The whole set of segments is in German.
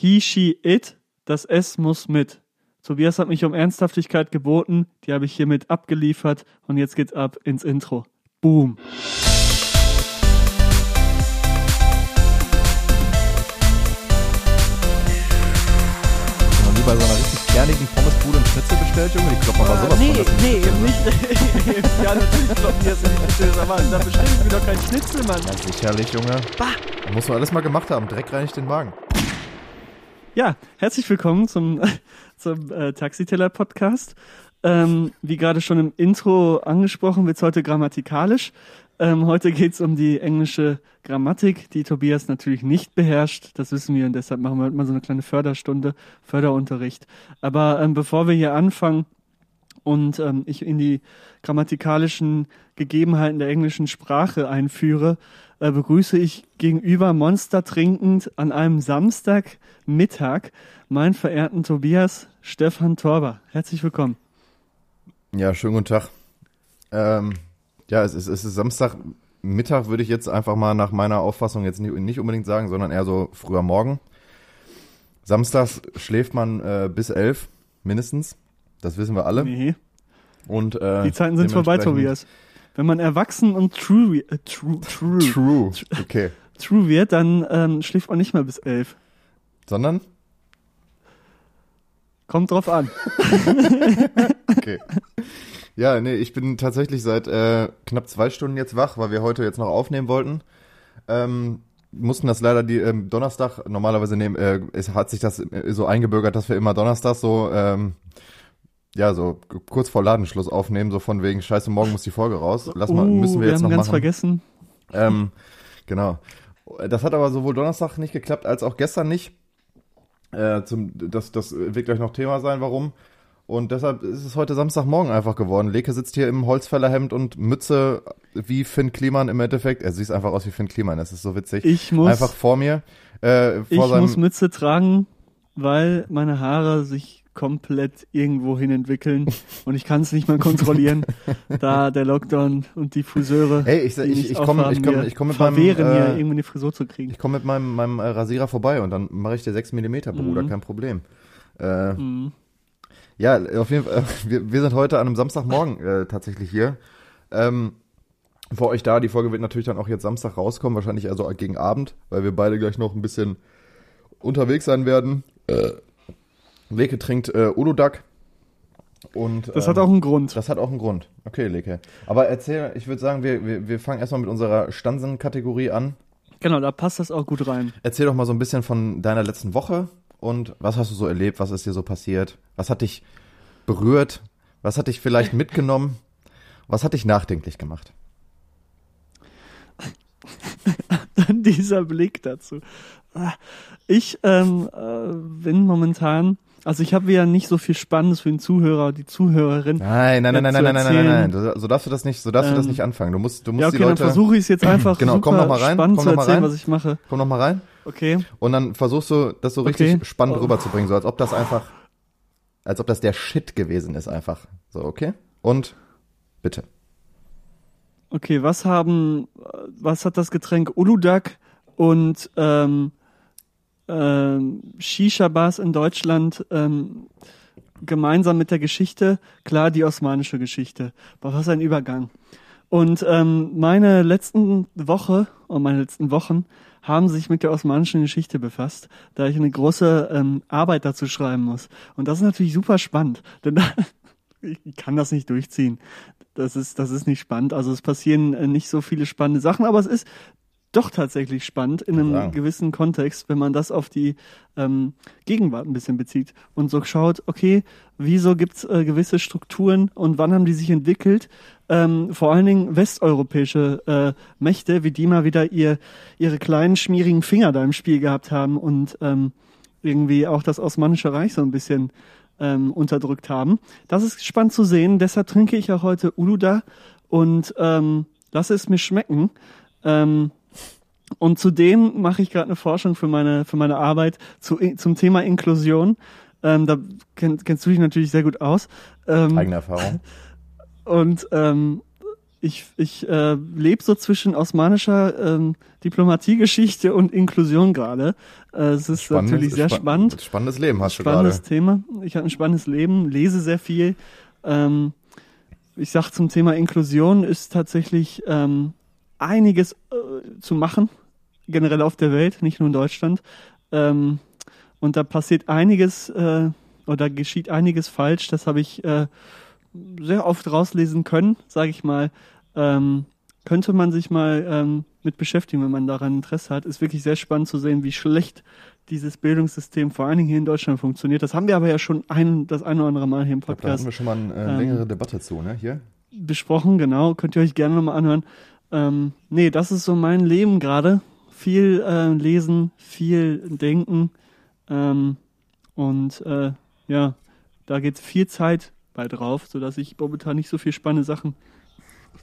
he, she, it, das S muss mit. Tobias hat mich um Ernsthaftigkeit geboten, die habe ich hiermit abgeliefert und jetzt geht's ab ins Intro. Boom. Nie bei so einer richtig kernigen Pommesbude einen Schnitzel bestellt, Junge? Die kloppen aber sowas nee, von nee, eben ne? nicht. ja, natürlich kloppen die das in die Schnitzel, aber da bestelle ich mir doch keinen Schnitzel, Mann. Ja, sicherlich, Junge. Bah. Da muss man alles mal gemacht haben. Dreck reinigt den Magen. Ja, herzlich willkommen zum, zum äh, Taxiteller-Podcast. Ähm, wie gerade schon im Intro angesprochen, wird's heute grammatikalisch. Ähm, heute geht's um die englische Grammatik, die Tobias natürlich nicht beherrscht. Das wissen wir und deshalb machen wir heute mal so eine kleine Förderstunde, Förderunterricht. Aber ähm, bevor wir hier anfangen und ähm, ich in die grammatikalischen Gegebenheiten der englischen Sprache einführe, äh, begrüße ich gegenüber Monster trinkend an einem Samstagmittag meinen verehrten Tobias Stefan Torber. Herzlich willkommen. Ja, schönen guten Tag. Ähm, ja, es ist, es ist Samstagmittag, würde ich jetzt einfach mal nach meiner Auffassung jetzt nicht, nicht unbedingt sagen, sondern eher so früher Morgen. Samstags schläft man äh, bis elf, mindestens. Das wissen wir alle. Nee, Und, äh, die Zeiten sind vorbei, Tobias. Wenn man erwachsen und true, äh, true, true, True. Okay. true wird, dann ähm, schläft man nicht mehr bis elf. Sondern? Kommt drauf an. Okay. Ja, nee, ich bin tatsächlich seit äh, knapp zwei Stunden jetzt wach, weil wir heute jetzt noch aufnehmen wollten. Ähm, mussten das leider die ähm, Donnerstag, normalerweise nehmen, äh, es hat sich das äh, so eingebürgert, dass wir immer Donnerstag so, ähm, ja, so kurz vor Ladenschluss aufnehmen, so von wegen, scheiße, morgen muss die Folge raus. Lass mal, Uh, müssen wir, jetzt haben noch ganz machen. vergessen. Ähm, genau. Das hat aber sowohl Donnerstag nicht geklappt, als auch gestern nicht. Äh, zum, das, das wird gleich noch Thema sein, warum. Und deshalb ist es heute Samstagmorgen einfach geworden. Leke sitzt hier im Holzfällerhemd und Mütze wie Finn Kliman im Endeffekt. Er sieht einfach aus wie Finn Kliman, das ist so witzig. Ich muss, einfach vor mir. Äh, ich vor seinem, muss Mütze tragen, weil meine Haare sich komplett irgendwo hin entwickeln und ich kann es nicht mehr kontrollieren, da der Lockdown und die Friseure Ey, ich, ich, ich komme ich komm, ich komm mit meinem, äh, irgendwie eine Frisur zu kriegen. ich komm mit meinem, meinem äh, Rasierer vorbei und dann mache ich dir 6 mm, Bruder, Mhm. kein Problem. Äh, Mhm. Ja, auf jeden Fall. Wir, wir sind heute an einem Samstagmorgen äh, tatsächlich hier. Ähm, für euch da, die Folge wird natürlich dann auch jetzt Samstag rauskommen, wahrscheinlich also gegen Abend, weil wir beide gleich noch ein bisschen unterwegs sein werden. Leke trinkt äh, Uludag. Und, Das ähm, hat auch einen Grund. das hat auch einen Grund. Okay, Leke. Aber erzähl, ich würde sagen, wir, wir, wir fangen erstmal mit unserer Stansen-Kategorie an. Genau, da passt das auch gut rein. Erzähl doch mal so ein bisschen von deiner letzten Woche und was hast du so erlebt, was ist dir so passiert, was hat dich berührt, was hat dich vielleicht mitgenommen, was hat dich nachdenklich gemacht? Dann dieser Blick dazu. Ich ähm, äh, bin momentan, also ich habe ja nicht so viel Spannendes für den Zuhörer, die Zuhörerin. Nein, nein, nein, nein, nein, nein, nein, nein, nein, so, darfst du das nicht, so darfst du das Ähm, nicht anfangen. Du musst, du musst Ja, okay, die dann Leute, versuche ich es jetzt einfach Genau, super komm noch mal rein, spannend komm zu noch mal erzählen, rein. was ich mache. komm noch mal rein Okay. und dann versuchst du, das so richtig Okay. spannend Oh. rüberzubringen, so als ob das einfach, als ob das der Shit gewesen ist einfach. So, okay? Und bitte. Okay, was haben, was hat das Getränk Uludag und ähm, ähm, Shisha-Bars in Deutschland ähm, gemeinsam mit der Geschichte? Klar, die osmanische Geschichte. Aber was ein Übergang. Und ähm, meine letzten Woche und meine letzten Wochen haben sich mit der osmanischen Geschichte befasst, da ich eine große ähm, Arbeit dazu schreiben muss. Und das ist natürlich super spannend, denn da, ich kann das nicht durchziehen. Das ist, das ist nicht spannend. Also es passieren äh, nicht so viele spannende Sachen, aber es ist doch tatsächlich spannend in einem Ja. gewissen Kontext, wenn man das auf die ähm, Gegenwart ein bisschen bezieht und so schaut, okay, wieso gibt's äh, gewisse Strukturen und wann haben die sich entwickelt? Ähm, vor allen Dingen westeuropäische äh, Mächte, wie die mal wieder ihr, ihre kleinen schmierigen Finger da im Spiel gehabt haben und ähm, irgendwie auch das Osmanische Reich so ein bisschen ähm, unterdrückt haben. Das ist spannend zu sehen. Deshalb trinke ich auch heute Uluda und ähm, lasse es mir schmecken. Ähm, und zudem mache ich gerade eine Forschung für meine für meine Arbeit zu, zum Thema Inklusion. Ähm, da kenn, kennst du dich natürlich sehr gut aus. Ähm, Eigene Erfahrung. und ähm, ich, ich äh, lebe so zwischen osmanischer ähm, Diplomatiegeschichte und Inklusion gerade. Äh, es ist Spannendes- natürlich sehr spa- spannend. Spannendes Leben hast du Spannendes gerade. Thema. Ich habe ein spannendes Leben, lese sehr viel. Ähm, ich sag zum Thema Inklusion ist tatsächlich ähm, einiges äh, zu machen, generell auf der Welt, nicht nur in Deutschland. Ähm, und da passiert einiges äh, oder geschieht einiges falsch. Das habe ich äh, sehr oft rauslesen können, sage ich mal. Ähm, könnte man sich mal ähm, mit beschäftigen, wenn man daran Interesse hat. Ist wirklich sehr spannend zu sehen, wie schlecht dieses Bildungssystem vor allen Dingen hier in Deutschland funktioniert. Das haben wir aber ja schon ein, das ein oder andere Mal hier im glaub, Da Podcast hatten wir schon mal eine äh, Ähm, längere Debatte zu, ne? Hier? besprochen, genau. Könnt ihr euch gerne nochmal anhören. Ähm, nee, das ist so mein Leben gerade. Viel äh, lesen, viel denken. Ähm, und äh, ja, da geht viel Zeit bei drauf, sodass ich momentan nicht so viel spannende Sachen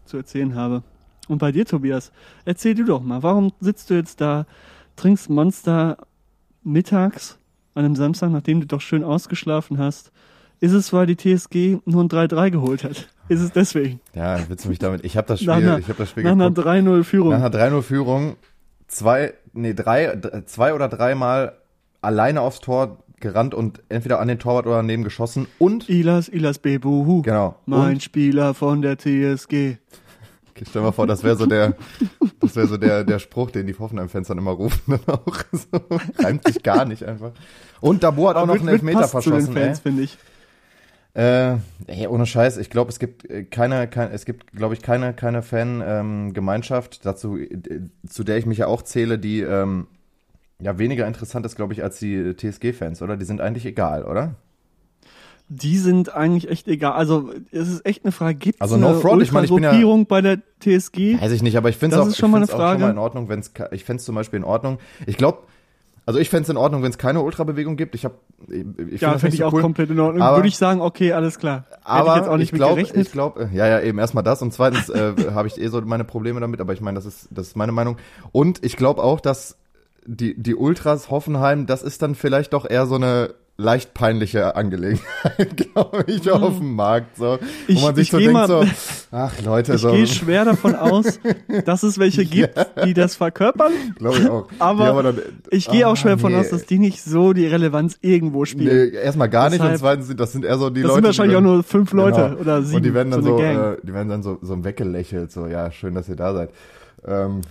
zu erzählen habe. Und bei dir, Tobias, erzähl du doch mal, warum sitzt du jetzt da, trinkst Monster mittags an einem Samstag, nachdem du doch schön ausgeschlafen hast? Ist es, weil die TSG nur ein 3-3 geholt hat? Ist es deswegen? Ja, willst du mich damit? Ich habe das Spiel, Nach einer- ich habe das Spiel Nach einer geguckt. 3-0-Führung. Nach einer 3-0-Führung, zwei, nee, drei, zwei oder dreimal alleine aufs Tor gerannt und entweder an den Torwart oder daneben geschossen und, Ilas, Ilas Bebuhu. genau, Mein und, Spieler von der TSG. Okay, stell mal vor, das wäre so der, das wäre so der, der Spruch, den die Hoffenheim-Fans dann immer rufen, dann auch so, reimt sich gar nicht einfach. Und Dabo hat auch noch Wird- einen Elfmeter passt zu den verschossen, Fans, finde ich. Äh, ey, ohne Scheiß, ich glaube, es gibt äh, keine, kein, es gibt, glaube ich, keine, keine Fan-Gemeinschaft, dazu, äh, zu der ich mich ja auch zähle, die ähm, ja weniger interessant ist, glaube ich, als die TSG-Fans, oder? Die sind eigentlich egal, oder? Die sind eigentlich echt egal. Also, es ist echt eine Frage. Gibt es Also, no eine front, ich meine, ich bin ja- bei der TSG? Weiß ich nicht, aber ich finde es auch, schon mal auch schon mal in Ordnung, wenn es, ich fände es zum Beispiel in Ordnung. Ich glaube, also ich fände es in Ordnung, wenn es keine Ultrabewegung gibt. Ich habe, ich, ich find ja, finde nicht ich so auch cool. komplett in Ordnung. Aber- Würde ich sagen, okay, alles klar. Hätte Aber ich jetzt auch nicht mit glaube, ich glaube, ja, ja, eben erstmal das und zweitens äh, habe ich eh so meine Probleme damit, aber ich meine, das ist, das ist meine Meinung. Und ich glaube auch, dass die, die Ultras Hoffenheim, das ist dann vielleicht doch eher so eine leicht peinliche Angelegenheit, glaube ich, auf dem Markt, so. Ich- wo man sich ich so denkt, mal- so, ach Leute, ich so, gehe schwer davon aus, dass es welche gibt, die das verkörpern. glaube ich auch. Aber dann, Ich gehe ah, auch schwer davon nee. aus, dass die nicht so die Relevanz irgendwo spielen. Nee, erstmal gar nicht und Deshalb- zweitens sind das sind eher so die das Leute. sind wahrscheinlich auch nur fünf Leute Genau. oder sieben. Und die werden dann so, so, äh, die werden dann so, so weggelächelt, so, ja, schön, dass ihr da seid. Ähm,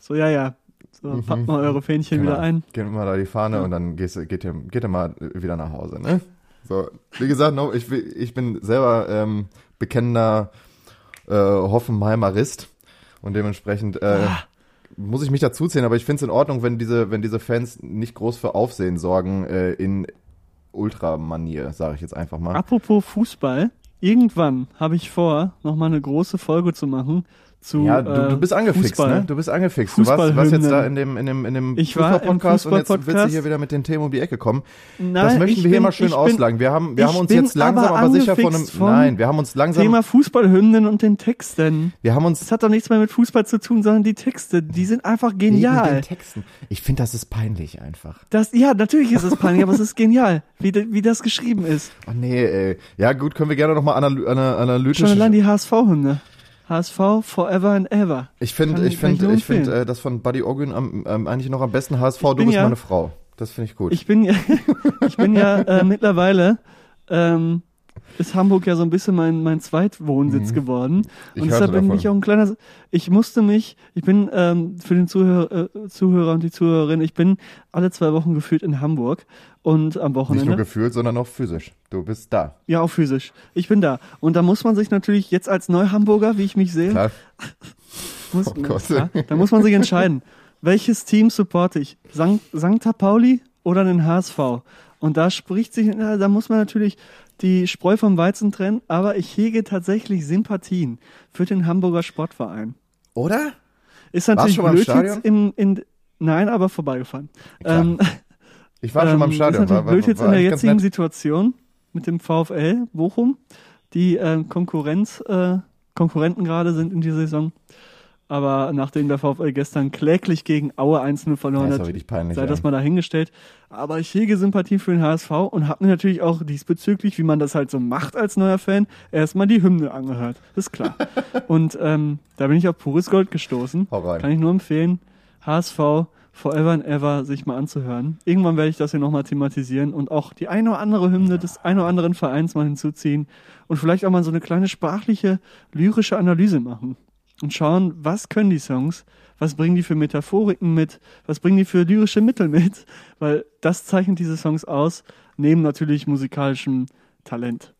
so, ja, ja. So, packt mal eure Fähnchen genau. wieder ein. Wir mal da die Fahne Ja. und dann gehst, geht, ihr, geht ihr mal wieder nach Hause, ne? So, wie gesagt, no, ich, bin- ich bin selber ähm, bekennender äh, Hoffenheimerist und dementsprechend äh, Ah. muss ich mich dazuzählen, aber ich finde es in Ordnung, wenn diese, wenn diese Fans nicht groß für Aufsehen sorgen äh, in Ultramanier, sage ich jetzt einfach mal. Apropos Fußball, irgendwann habe ich vor, nochmal eine große Folge zu machen zu Ja, du, äh, du bist angefixt, Fußball. ne? Du bist angefixt. Du warst, warst jetzt da in dem, in dem, in dem Fußballpodcast und jetzt willst du hier wieder mit den Themen um die Ecke kommen. Nein, das möchten wir hier bin- mal schön bin- auslangen. Wir haben, wir haben uns jetzt langsam, aber aber, sicher von einem, nein, wir haben uns langsam, Thema Fußballhymnen und den Texten. wir haben Das uns hat doch nichts mehr mit Fußball zu tun, sondern die Texte, die sind einfach genial. den Texten. Ich finde, das ist peinlich einfach. Das, ja, natürlich ist es peinlich, aber es ist genial, wie, wie das geschrieben ist. Oh nee, ey. Ja, gut, können wir gerne nochmal analy ana analytisch. Schon allein die HSV-Hymne. HSV forever and ever. Ich finde, ich finde, ich finde, äh, das von Buddy Ogün am, ähm, eigentlich noch am besten HSV. Du bist ja- meine Frau. Das finde ich gut. Ich bin ja, ich bin ja äh, mittlerweile ähm, ist Hamburg ja so ein bisschen mein mein Zweitwohnsitz geworden Mhm. Ich und hörte deshalb bin davon. ich auch ein kleiner. Ich musste mich, ich bin ähm, für den Zuhörer, äh, Zuhörer und die Zuhörerin, ich bin alle zwei Wochen gefühlt in Hamburg und am Nicht nur Wochenende. gefühlt, sondern auch physisch. Du bist da. Ja, auch physisch. Ich bin da und da muss man sich natürlich jetzt als Neuhamburger, wie ich mich sehe, Klar. muss, Oh Gott. ja, da muss man sich entscheiden, welches Team supporte ich? Sankt, St. Pauli oder den HSV? Und da spricht sich, da muss man natürlich die Spreu vom Weizen trennen, aber ich hege tatsächlich Sympathien für den Hamburger Sportverein. Oder? Ist natürlich im blöd jetzt in, in, nein, aber vorbeigefahren. Ähm, Ich war schon mal im ähm, Stadion. Ist natürlich war, blöd jetzt in der jetzigen. Situation mit dem VfL Bochum, die äh, Konkurrenz, äh, Konkurrenten gerade sind in dieser Saison. Aber nachdem der VfL gestern kläglich gegen Aue 1-0 verloren hat, peinlich. sei das mal dahingestellt. Aber ich hege Sympathie für den HSV und habe mir natürlich auch diesbezüglich, wie man das halt so macht als neuer Fan, erstmal die Hymne angehört. Ist klar. und ähm, da bin ich auf pures Gold gestoßen. Kann ich nur empfehlen, HSV Forever and Ever sich mal anzuhören. Irgendwann werde ich das hier nochmal thematisieren und auch die eine oder andere Hymne des ein oder anderen Vereins mal hinzuziehen und vielleicht auch mal so eine kleine sprachliche, lyrische Analyse machen und schauen, was können die Songs, was bringen die für Metaphoriken mit, was bringen die für lyrische Mittel mit, weil das zeichnet diese Songs aus, neben natürlich musikalischem Talent.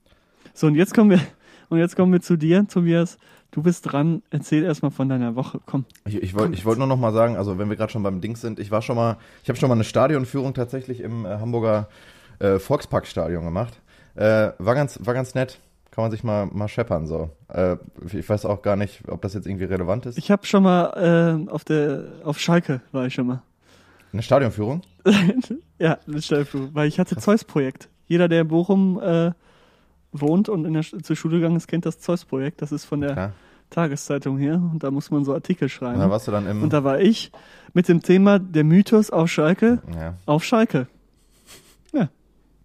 So, und jetzt kommen wir, und jetzt kommen wir zu dir, Tobias. Du bist dran. Erzähl erstmal von deiner Woche. Komm. Ich, ich wollte wollt nur noch mal sagen, also wenn wir gerade schon beim Dings sind, ich war schon mal, ich habe schon mal eine Stadionführung tatsächlich im äh, Hamburger äh, Volksparkstadion gemacht. Äh, war ganz, war ganz nett. Kann man sich mal, mal scheppern so. Äh, ich weiß auch gar nicht, ob das jetzt irgendwie relevant ist. Ich habe schon mal äh, auf der auf Schalke war ich schon mal. Eine Stadionführung? ja, eine Stadionführung, weil ich hatte Zeus-Projekt. Jeder, der in Bochum äh, wohnt und in der, zur Schule gegangen ist, kennt das Zeus-Projekt. Das ist von der Klar. Tageszeitung hier und da muss man so Artikel schreiben. Und da warst du dann im. Und da war ich mit dem Thema der Mythos auf Schalke ja. auf Schalke.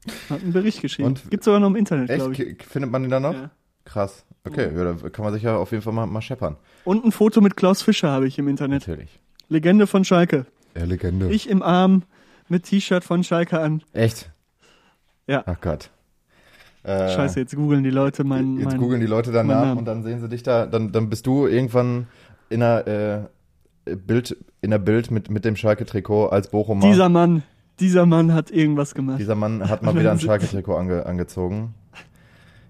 Ja. Hat einen Bericht geschrieben. Und- Gibt's sogar noch im Internet, Echt? glaube ich. Findet man den da noch? Ja. Krass. Okay, ja, da kann man sich ja auf jeden Fall mal, mal scheppern. Und ein Foto mit Klaus Fischer habe ich im Internet. Natürlich. Legende von Schalke. Ja, Legende. Ich im Arm mit T-Shirt von Schalke an. Echt? Ja. Ach Gott. Äh, Scheiße, jetzt googeln die Leute mein, Jetzt mein googeln die Leute danach Namen. und dann sehen sie dich da, dann, dann bist du irgendwann in einer äh, Bild, in der Bild mit, mit dem Schalke-Trikot als Bochumer. Dieser Mann, dieser Mann hat irgendwas gemacht. Dieser Mann hat mal wieder ein Schalke-Trikot ange, angezogen.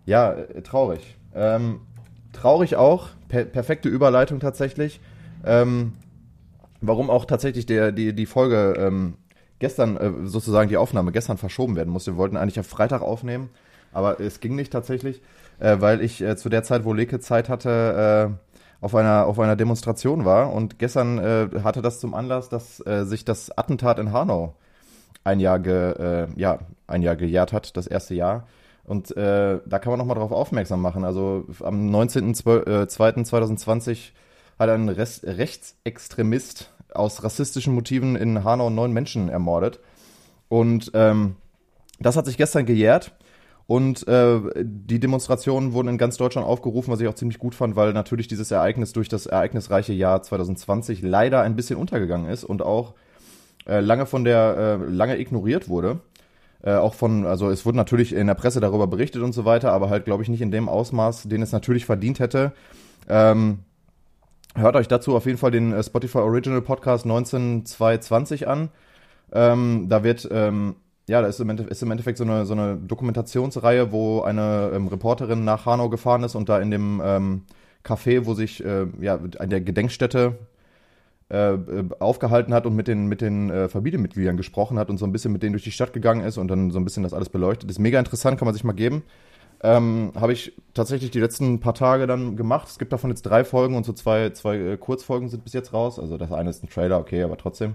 Ja, äh, traurig. Ähm, traurig auch, per perfekte Überleitung tatsächlich. Ähm, warum auch tatsächlich der, die, die Folge ähm, gestern, äh, sozusagen die Aufnahme gestern verschoben werden musste. Wir wollten eigentlich auf Freitag aufnehmen, aber es ging nicht tatsächlich, äh, weil ich äh, zu der Zeit, wo Leke Zeit hatte, äh, auf einer, auf einer Demonstration war und gestern äh, hatte das zum Anlass, dass äh, sich das Attentat in Hanau ein Jahr, ge, äh, ja, ein Jahr gejährt hat, das erste Jahr. Und äh, da kann man nochmal drauf aufmerksam machen. Also am 19.02.2020 hat ein Rest, Rechtsextremist aus rassistischen Motiven in Hanau neun Menschen ermordet. Und ähm, das hat sich gestern gejährt. Und äh, die Demonstrationen wurden in ganz Deutschland aufgerufen, was ich auch ziemlich gut fand, weil natürlich dieses Ereignis durch das ereignisreiche Jahr 2020 leider ein bisschen untergegangen ist und auch äh, lange von der äh, lange ignoriert wurde. Äh, auch von, also es wurde natürlich in der Presse darüber berichtet und so weiter, aber halt, glaube ich, nicht in dem Ausmaß, den es natürlich verdient hätte. Ähm, hört euch dazu auf jeden Fall den äh, Spotify Original Podcast 19220 an. Ähm, da wird, ähm, ja, da ist im, Endeffekt, ist im Endeffekt so eine, so eine Dokumentationsreihe, wo eine ähm, Reporterin nach Hanau gefahren ist und da in dem ähm, Café, wo sich, äh, ja, an der Gedenkstätte äh, äh, aufgehalten hat und mit den, mit den äh, Familienmitgliedern gesprochen hat und so ein bisschen mit denen durch die Stadt gegangen ist und dann so ein bisschen das alles beleuchtet. ist mega interessant, kann man sich mal geben. Ähm, Habe ich tatsächlich die letzten paar Tage dann gemacht. Es gibt davon jetzt drei Folgen und so zwei, zwei äh, Kurzfolgen sind bis jetzt raus. Also das eine ist ein Trailer, okay, aber trotzdem.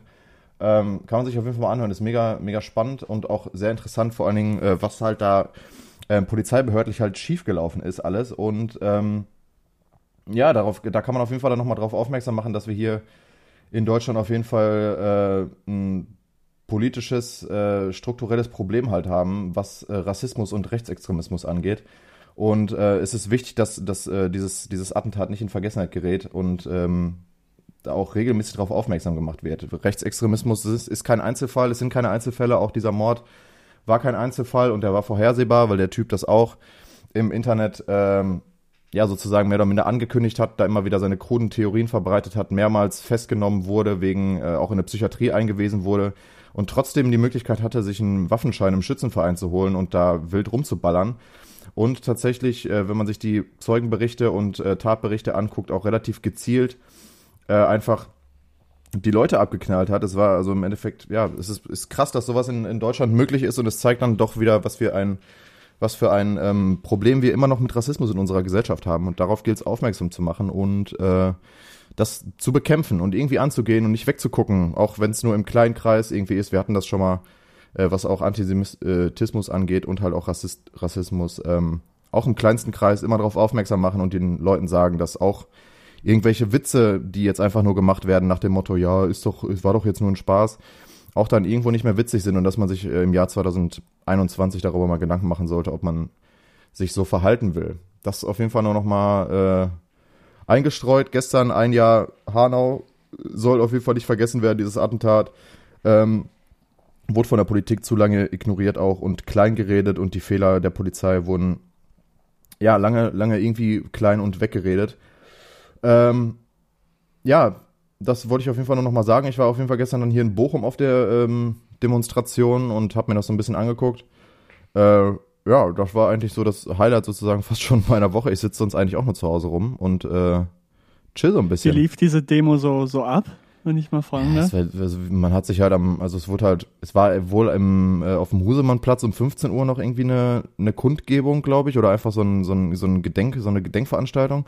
Ähm, kann man sich auf jeden Fall mal anhören. Ist mega, mega spannend und auch sehr interessant, vor allen Dingen, äh, was halt da ähm, polizeibehördlich halt schiefgelaufen ist, alles. Und ähm, ja, darauf, da kann man auf jeden Fall dann nochmal drauf aufmerksam machen, dass wir hier in Deutschland auf jeden Fall äh, ein politisches, äh, strukturelles Problem halt haben, was äh, Rassismus und Rechtsextremismus angeht. Und äh, es ist wichtig, dass, dass äh, dieses, dieses Attentat nicht in Vergessenheit gerät und ähm, da auch regelmäßig darauf aufmerksam gemacht wird. Rechtsextremismus ist, ist kein Einzelfall, es sind keine Einzelfälle, auch dieser Mord war kein Einzelfall und der war vorhersehbar, weil der Typ das auch im Internet ähm, ja sozusagen mehr oder minder angekündigt hat, da immer wieder seine kruden Theorien verbreitet hat, mehrmals festgenommen wurde, wegen äh, auch in der Psychiatrie eingewiesen wurde und trotzdem die Möglichkeit hatte, sich einen Waffenschein im Schützenverein zu holen und da wild rumzuballern. Und tatsächlich, äh, wenn man sich die Zeugenberichte und äh, Tatberichte anguckt, auch relativ gezielt äh, einfach die Leute abgeknallt hat. Es war also im Endeffekt, ja, es ist, ist krass, dass sowas in, in Deutschland möglich ist und es zeigt dann doch wieder, was wir ein, was für ein ähm, Problem wir immer noch mit Rassismus in unserer Gesellschaft haben. Und darauf gilt es aufmerksam zu machen und äh, das zu bekämpfen und irgendwie anzugehen und nicht wegzugucken, auch wenn es nur im kleinen Kreis irgendwie ist. Wir hatten das schon mal, äh, was auch Antisemitismus angeht und halt auch Rassist, Rassismus, ähm, auch im kleinsten Kreis immer darauf aufmerksam machen und den Leuten sagen, dass auch irgendwelche Witze, die jetzt einfach nur gemacht werden nach dem Motto, ja, ist doch, es war doch jetzt nur ein Spaß, auch dann irgendwo nicht mehr witzig sind und dass man sich äh, im Jahr 2021 darüber mal Gedanken machen sollte, ob man sich so verhalten will. Das ist auf jeden Fall nur noch mal äh, eingestreut. Gestern ein Jahr Hanau soll auf jeden Fall nicht vergessen werden, dieses Attentat. Ähm, wurde von der Politik zu lange ignoriert auch und klein geredet und die Fehler der Polizei wurden ja lange, lange irgendwie klein und weggeredet. Ähm, ja, das wollte ich auf jeden Fall nur noch mal sagen. Ich war auf jeden Fall gestern dann hier in Bochum auf der ähm, Demonstration und habe mir das so ein bisschen angeguckt. Äh, ja, das war eigentlich so das Highlight sozusagen fast schon meiner Woche. Ich sitze sonst eigentlich auch nur zu Hause rum und äh, chill so ein bisschen. Wie lief diese Demo so, so ab, wenn ich mal fragen ja, darf? war, also man hat sich halt am, also es wurde halt, es war wohl im, äh, auf dem Husemannplatz um 15 Uhr noch irgendwie eine, eine Kundgebung, glaube ich, oder einfach so ein, so ein, so ein Gedenk, so eine Gedenkveranstaltung.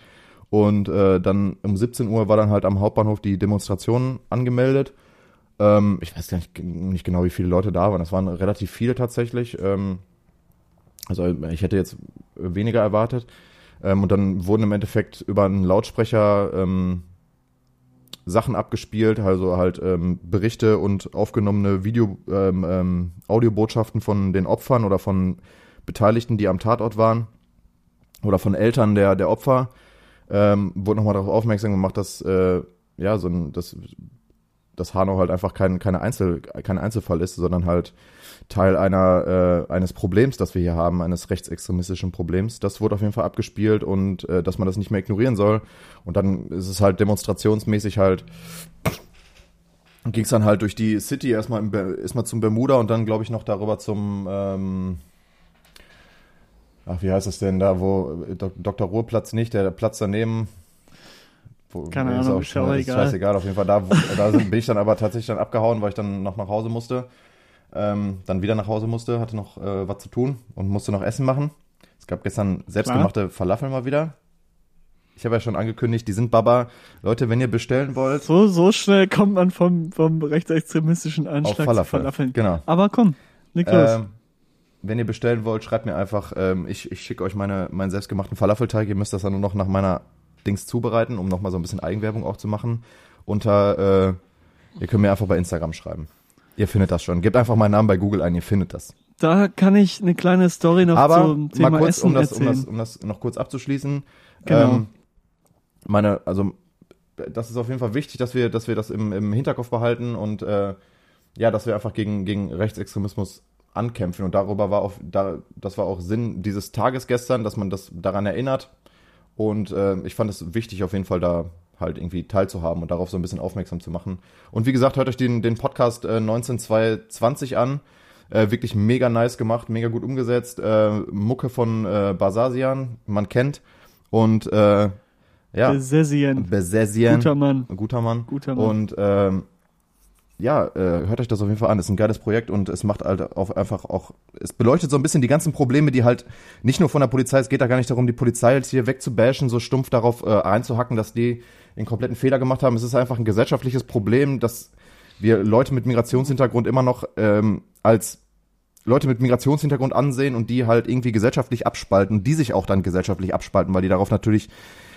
Und äh, dann um 17 Uhr war dann halt am Hauptbahnhof die Demonstration angemeldet. Ähm, ich weiß gar nicht, nicht genau, wie viele Leute da waren. Das waren relativ viele tatsächlich. Ähm, also ich hätte jetzt weniger erwartet. Ähm, und dann wurden im Endeffekt über einen Lautsprecher ähm, Sachen abgespielt, also halt ähm, Berichte und aufgenommene Video, ähm, ähm, Audiobotschaften von den Opfern oder von Beteiligten, die am Tatort waren oder von Eltern der, der Opfer ähm, wurde nochmal darauf aufmerksam gemacht, dass äh, ja so ein, dass, dass Hanau halt einfach kein, keine Einzel, kein Einzelfall ist, sondern halt Teil einer äh, eines Problems, das wir hier haben, eines rechtsextremistischen Problems. Das wurde auf jeden Fall abgespielt und äh, dass man das nicht mehr ignorieren soll. Und dann ist es halt demonstrationsmäßig halt ging es dann halt durch die City erstmal, erstmal zum Bermuda und dann glaube ich noch darüber zum ähm, ach, wie heißt es denn da, wo Dr. Ruhrplatz nicht, der Platz daneben. Wo, Keine Ahnung, auch, ist auch egal. scheißegal, auf jeden Fall. Da, da bin ich dann aber tatsächlich dann abgehauen, weil ich dann noch nach Hause musste. Ähm, dann wieder nach Hause musste, hatte noch äh, was zu tun und musste noch Essen machen. Es gab gestern selbstgemachte Klar. Falafel mal wieder. Ich habe ja schon angekündigt, die sind Baba. Leute, wenn ihr bestellen wollt. So, so schnell kommt man vom, vom rechtsextremistischen Anschlag auf Falafel. zu Falafeln. Genau. Aber komm, leg los. Ähm, wenn ihr bestellen wollt, schreibt mir einfach, ähm, ich, ich schicke euch meine, meinen selbstgemachten Falafelteig. Ihr müsst das dann nur noch nach meiner Dings zubereiten, um nochmal so ein bisschen Eigenwerbung auch zu machen. Unter, äh, ihr könnt mir einfach bei Instagram schreiben. Ihr findet das schon. Gebt einfach meinen Namen bei Google ein, ihr findet das. Da kann ich eine kleine Story noch Aber zum Thema mal kurz, Essen um das, erzählen. um das, um das noch kurz abzuschließen. Genau. Ähm, meine, also das ist auf jeden Fall wichtig, dass wir, dass wir das im, im Hinterkopf behalten und äh, ja, dass wir einfach gegen, gegen Rechtsextremismus ankämpfen. Und darüber war auch, da, das war auch Sinn dieses Tages gestern, dass man das daran erinnert. Und äh, ich fand es wichtig, auf jeden Fall da halt irgendwie teilzuhaben und darauf so ein bisschen aufmerksam zu machen. Und wie gesagt, hört euch den, den Podcast äh, 19220 an. Äh, wirklich mega nice gemacht, mega gut umgesetzt. Äh, Mucke von äh, Basasian, man kennt. Und äh, ja. Besesien. Besesien. Guter Mann. Guter Mann. Guter Mann. Und ähm, ja, äh, hört euch das auf jeden Fall an. Ist ein geiles Projekt und es macht halt auch einfach auch, es beleuchtet so ein bisschen die ganzen Probleme, die halt nicht nur von der Polizei, es geht da gar nicht darum, die Polizei jetzt hier wegzubashen, so stumpf darauf äh, einzuhacken, dass die den kompletten Fehler gemacht haben. Es ist einfach ein gesellschaftliches Problem, dass wir Leute mit Migrationshintergrund immer noch ähm, als Leute mit Migrationshintergrund ansehen und die halt irgendwie gesellschaftlich abspalten, die sich auch dann gesellschaftlich abspalten, weil die darauf natürlich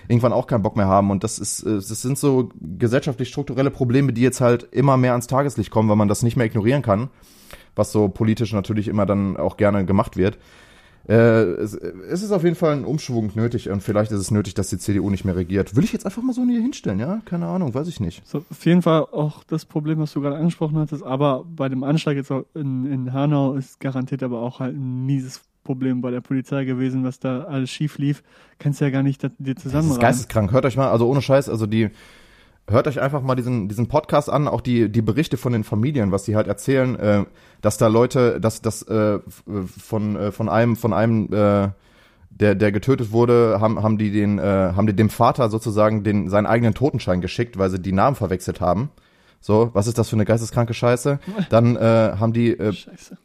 irgendwann auch keinen Bock mehr haben. Und das ist, äh, das sind so gesellschaftlich strukturelle Probleme, die jetzt halt immer mehr ans Tageslicht kommen, weil man das nicht mehr ignorieren kann, was so politisch natürlich immer dann auch gerne gemacht wird. Äh, es, es ist auf jeden Fall ein Umschwung nötig und vielleicht ist es nötig, dass die CDU nicht mehr regiert. Will ich jetzt einfach mal so hier hinstellen, ja? Keine Ahnung, weiß ich nicht. So, auf jeden Fall auch das Problem, was du gerade angesprochen hattest, aber bei dem Anschlag jetzt in, in Hanau ist garantiert aber auch halt ein mieses Problem bei der Polizei gewesen, was da alles schief lief. Kannst ja gar nicht dir zusammen. Das ist geisteskrank. Hört euch mal, also ohne Scheiß, also die, hört euch einfach mal diesen, diesen Podcast an, auch die, die Berichte von den Familien, was die halt erzählen, äh, dass da Leute, dass das äh, von, äh, von einem, von einem, äh, der, der getötet wurde, haben, haben die den, äh, haben die dem Vater sozusagen den, seinen eigenen Totenschein geschickt, weil sie die Namen verwechselt haben. So, was ist das für eine geisteskranke Scheiße? Dann äh, haben die äh,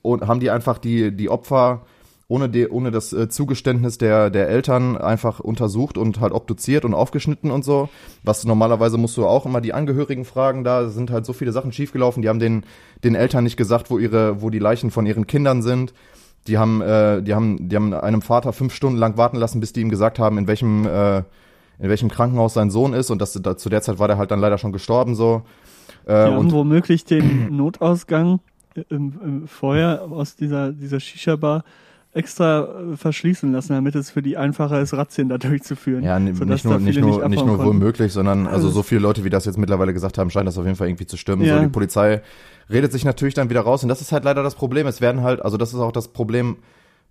und haben die einfach die die Opfer ohne, die, ohne das äh, Zugeständnis der, der Eltern einfach untersucht und halt obduziert und aufgeschnitten und so. Was normalerweise musst du auch immer die Angehörigen fragen, da sind halt so viele Sachen schiefgelaufen. Die haben den, den Eltern nicht gesagt, wo ihre, wo die Leichen von ihren Kindern sind. Die haben, äh, die haben, die haben einem Vater fünf Stunden lang warten lassen, bis die ihm gesagt haben, in welchem, äh, in welchem Krankenhaus sein Sohn ist und das, da, zu der Zeit war der halt dann leider schon gestorben so. Die haben womöglich den Notausgang im, im vorher aus dieser, dieser Shisha-Bar extra äh, verschließen lassen, damit es für die einfacher ist, Razzien da durchzuführen. Ja, n- nicht nur, nicht nur, nicht nur womöglich, sondern also so viele Leute, wie das jetzt mittlerweile gesagt haben, scheint das auf jeden Fall irgendwie zu stimmen. Ja. So, die Polizei redet sich natürlich dann wieder raus und das ist halt leider das Problem. Es werden halt, also das ist auch das Problem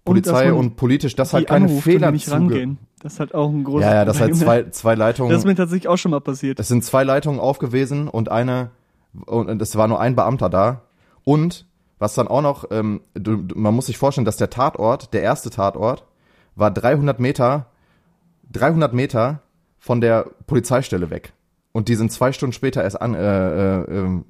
Polizei und, man politisch, dass halt keine anruft und Fehler nicht rangehen. Das ist halt auch ein großes Ja, ja, das halt Problem. zwei, zwei Leitungen. Das ist mir tatsächlich auch schon mal passiert. Es sind zwei Leitungen aufgewesen und eine, und es war nur ein Beamter da. Und was dann auch noch, ähm, du, du- man muss sich vorstellen, dass der Tatort, der erste Tatort, war 300 Meter, 300 Meter von der Polizeistelle weg. Und die sind zwei Stunden später erst an, äh, äh, ähm,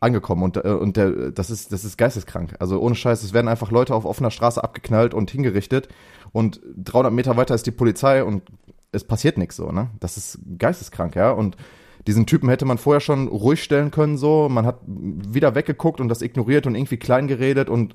angekommen und, äh, und der, das ist, das ist geisteskrank. Also ohne Scheiß, es werden einfach Leute auf offener Straße abgeknallt und hingerichtet und 300 Meter weiter ist die Polizei und es passiert nichts so, ne? Das ist geisteskrank, ja. Und diesen Typen hätte man vorher schon ruhig stellen können, so. Man hat wieder weggeguckt und das ignoriert und irgendwie klein geredet und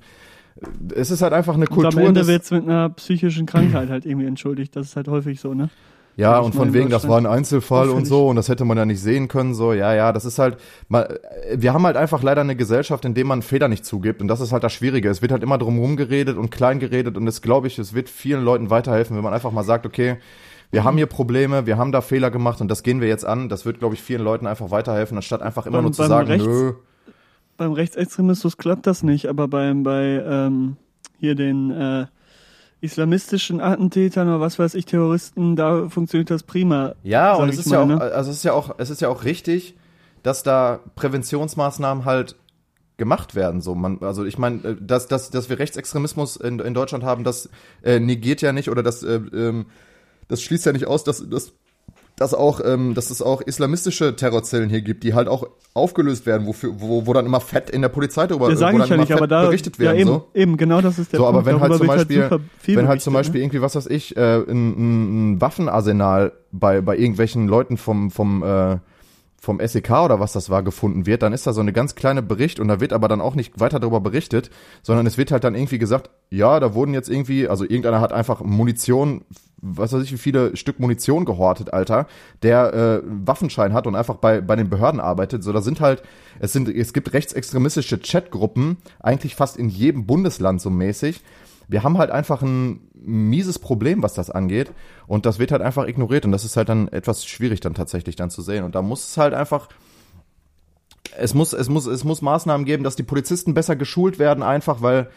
es ist halt einfach eine Und Kultur. am Ende des- wird's mit einer psychischen Krankheit halt irgendwie entschuldigt. Das ist halt häufig so, ne? Ja, und von wegen, das war ein Einzelfall und so und das hätte man ja nicht sehen können, so, ja, ja, das ist halt, mal, wir haben halt einfach leider eine Gesellschaft, in der man Fehler nicht zugibt und das ist halt das Schwierige. Es wird halt immer drum geredet und klein geredet und das glaube ich, es wird vielen Leuten weiterhelfen, wenn man einfach mal sagt, okay, wir haben hier Probleme, wir haben da Fehler gemacht und das gehen wir jetzt an. Das wird, glaube ich, vielen Leuten einfach weiterhelfen, anstatt einfach immer Beim- nur zu sagen, Rechts- nö. Beim Rechtsextremismus klappt das nicht, aber beim, bei ähm, hier den äh, islamistischen Attentätern oder was weiß ich, Terroristen, da funktioniert das prima. Ja, und es ist mal, ja auch, ne? also es ist ja auch, es ist ja auch richtig, dass da Präventionsmaßnahmen halt gemacht werden. So, man, also ich meine, äh, dass, dass, dass wir Rechtsextremismus in, in Deutschland haben, das äh, negiert ja nicht oder das, äh, ähm, das schließt ja nicht aus, dass, dass, dass auch, ähm, dass es auch islamistische Terrorzellen hier gibt, die halt auch aufgelöst werden, wofür, wo, wo dann immer fett in der Polizei drüber, Das wo ich ja nicht, aber da berichtet ja, werden. eben, so. eben, genau das ist der So, Punkt. aber wenn halt Darüber zum wird Beispiel, viel wenn halt zum berichtet, Beispiel irgendwie, was weiß ich, äh, ein, ein, ein Waffenarsenal bei, bei irgendwelchen Leuten vom, vom, äh, vom SEK oder was das war gefunden wird, dann ist da so eine ganz kleine Bericht und da wird aber dann auch nicht weiter darüber berichtet, sondern es wird halt dann irgendwie gesagt, ja, da wurden jetzt irgendwie, also irgendeiner hat einfach Munition, was weiß ich, wie viele Stück Munition gehortet, Alter, der äh, Waffenschein hat und einfach bei, bei den Behörden arbeitet. So, da sind halt, es sind, es gibt rechtsextremistische Chatgruppen, eigentlich fast in jedem Bundesland so mäßig. Wir haben halt einfach ein mieses Problem, was das angeht. Und das wird halt einfach ignoriert. Und das ist halt dann etwas schwierig dann tatsächlich dann zu sehen. Und da muss es halt einfach, es muss, es muss, es muss Maßnahmen geben, dass die Polizisten besser geschult werden, einfach weil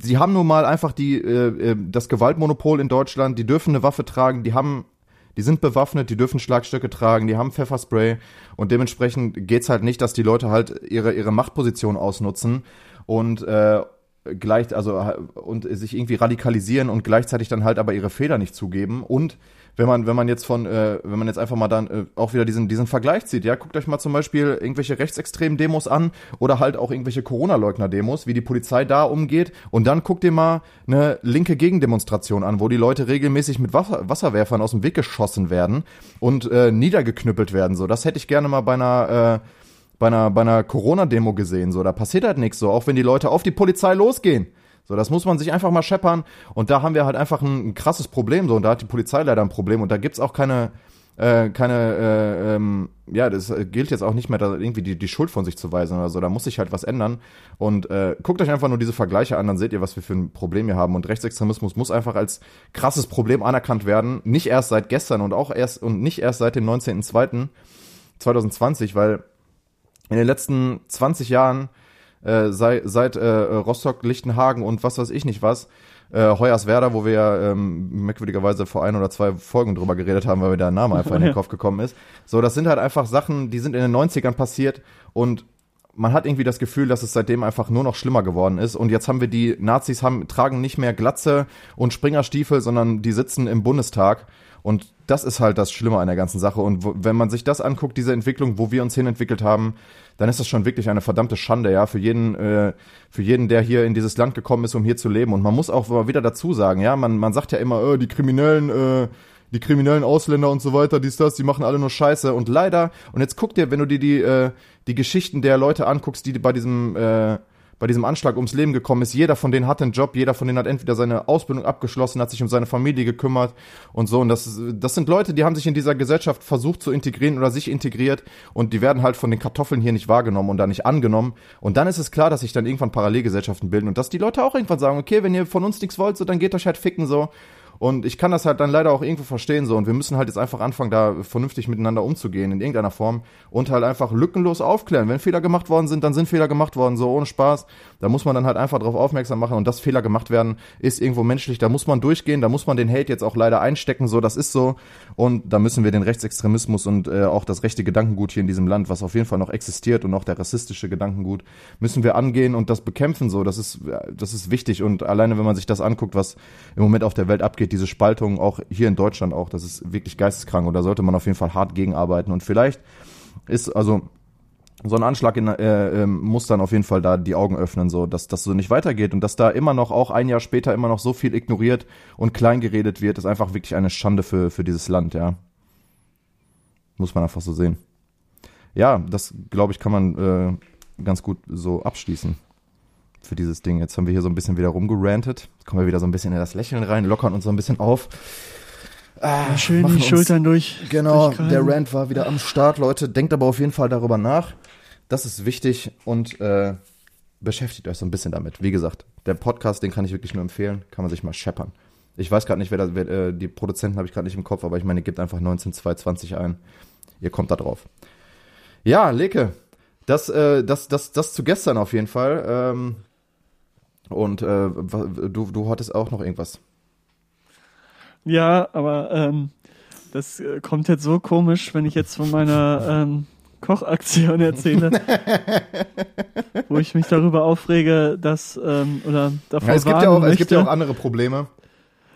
sie haben nun mal einfach die, äh, äh, das Gewaltmonopol in Deutschland, die dürfen eine Waffe tragen, die haben, die sind bewaffnet, die dürfen Schlagstöcke tragen, die haben Pfefferspray. Und dementsprechend geht's halt nicht, dass die Leute halt ihre, ihre Machtposition ausnutzen und äh, gleich, also und sich irgendwie radikalisieren und gleichzeitig dann halt aber ihre Fehler nicht zugeben. Und wenn man, wenn man jetzt von, äh, wenn man jetzt einfach mal dann äh, auch wieder diesen, diesen Vergleich zieht, ja, guckt euch mal zum Beispiel irgendwelche rechtsextremen Demos an oder halt auch irgendwelche Corona-Leugner-Demos, wie die Polizei da umgeht. Und dann guckt ihr mal eine linke Gegendemonstration an, wo die Leute regelmäßig mit Wasser, Wasserwerfern aus dem Weg geschossen werden und äh, niedergeknüppelt werden. So, das hätte ich gerne mal bei einer äh, bei einer, bei einer Corona-Demo gesehen. So, da passiert halt nichts so, auch wenn die Leute auf die Polizei losgehen. So, das muss man sich einfach mal scheppern. Und da haben wir halt einfach ein, ein krasses Problem. So, und da hat die Polizei leider ein Problem. Und da gibt's auch keine, äh, keine, äh, ähm, ja, das äh, gilt jetzt auch nicht mehr, da irgendwie die, die Schuld von sich zu weisen oder so. Da muss sich halt was ändern. Und äh, guckt euch einfach nur diese Vergleiche an, dann seht ihr, was wir für ein Problem hier haben. Und Rechtsextremismus muss einfach als krasses Problem anerkannt werden. Nicht erst seit gestern und auch erst und nicht erst seit dem 19.02.2020, weil in den letzten 20 Jahren, äh, sei, seit äh, Rostock, Lichtenhagen und was weiß ich nicht was, äh, Hoyerswerda, wo wir ja ähm, merkwürdigerweise vor ein oder zwei Folgen drüber geredet haben, weil mir der Name einfach in den. Kopf gekommen ist. So, das sind halt einfach Sachen, die sind in den 90ern passiert und man hat irgendwie das Gefühl, dass es seitdem einfach nur noch schlimmer geworden ist. Und jetzt haben wir die Nazis haben, tragen nicht mehr Glatze und Springerstiefel, sondern die sitzen im Bundestag. Und das ist halt das Schlimme an der ganzen Sache. Und wenn man sich das anguckt, diese Entwicklung, wo wir uns hinentwickelt haben, dann ist das schon wirklich eine verdammte Schande, ja, für jeden, äh, für jeden, der hier in dieses Land gekommen ist, um hier zu leben. Und man muss auch mal wieder dazu sagen, ja, man, man sagt ja immer, äh, die Kriminellen, äh, die kriminellen Ausländer und so weiter, dies, das, die machen alle nur Scheiße. Und leider, und jetzt guck dir, wenn du dir die, äh, die Geschichten der Leute anguckst, die bei diesem, äh, bei diesem Anschlag ums Leben gekommen ist. Jeder von denen hat einen Job, jeder von denen hat entweder seine Ausbildung abgeschlossen, hat sich um seine Familie gekümmert und so. Und das, das sind Leute, die haben sich in dieser Gesellschaft versucht zu integrieren oder sich integriert und die werden halt von den Kartoffeln hier nicht wahrgenommen und da nicht angenommen. Und dann ist es klar, dass sich dann irgendwann Parallelgesellschaften bilden und dass die Leute auch irgendwann sagen, okay, wenn ihr von uns nichts wollt, so dann geht euch halt ficken so. Und ich kann das halt dann leider auch irgendwo verstehen so. Und wir müssen halt jetzt einfach anfangen, da vernünftig miteinander umzugehen in irgendeiner Form und halt einfach lückenlos aufklären. Wenn Fehler gemacht worden sind, dann sind Fehler gemacht worden, so ohne Spaß. Da muss man dann halt einfach darauf aufmerksam machen und dass Fehler gemacht werden, ist irgendwo menschlich. Da muss man durchgehen, da muss man den Hate jetzt auch leider einstecken, so, das ist so. Und da müssen wir den Rechtsextremismus und äh, auch das rechte Gedankengut hier in diesem Land, was auf jeden Fall noch existiert und auch der rassistische Gedankengut, müssen wir angehen und das bekämpfen, so. Das ist, das ist wichtig und alleine, wenn man sich das anguckt, was im Moment auf der Welt abgeht, diese Spaltung, auch hier in Deutschland auch, das ist wirklich geisteskrank und da sollte man auf jeden Fall hart gegenarbeiten. Und vielleicht ist, also, so ein Anschlag in, äh, äh, muss dann auf jeden Fall da die Augen öffnen, so dass das so nicht weitergeht und dass da immer noch auch ein Jahr später immer noch so viel ignoriert und klein geredet wird, ist einfach wirklich eine Schande für für dieses Land, ja. Muss man einfach so sehen. Ja, das glaube ich kann man äh, ganz gut so abschließen für dieses Ding. Jetzt haben wir hier so ein bisschen wieder rumgerantet. Jetzt kommen wir wieder so ein bisschen in das Lächeln rein, lockern uns so ein bisschen auf. Ah, schön die Schultern durch. Genau, der Rant war wieder am Start, Leute. Denkt aber auf jeden Fall darüber nach. Das ist wichtig und äh, beschäftigt euch so ein bisschen damit. Wie gesagt, der Podcast, den kann ich wirklich nur empfehlen. Kann man sich mal scheppern. Ich weiß gerade nicht, wer, da, wer äh, die Produzenten habe ich gerade nicht im Kopf, aber ich meine, ihr gebt einfach 19220 ein. Ihr kommt da drauf. Ja, Leke, das, äh, das, das, das zu gestern auf jeden Fall. Ähm, und äh, du, du hattest auch noch irgendwas. Ja, aber ähm, das äh, kommt jetzt so komisch, wenn ich jetzt von meiner ähm, Kochaktion erzähle, wo ich mich darüber aufrege, dass ähm, oder davor ja, es gibt ja auch, möchte. es gibt ja auch andere Probleme.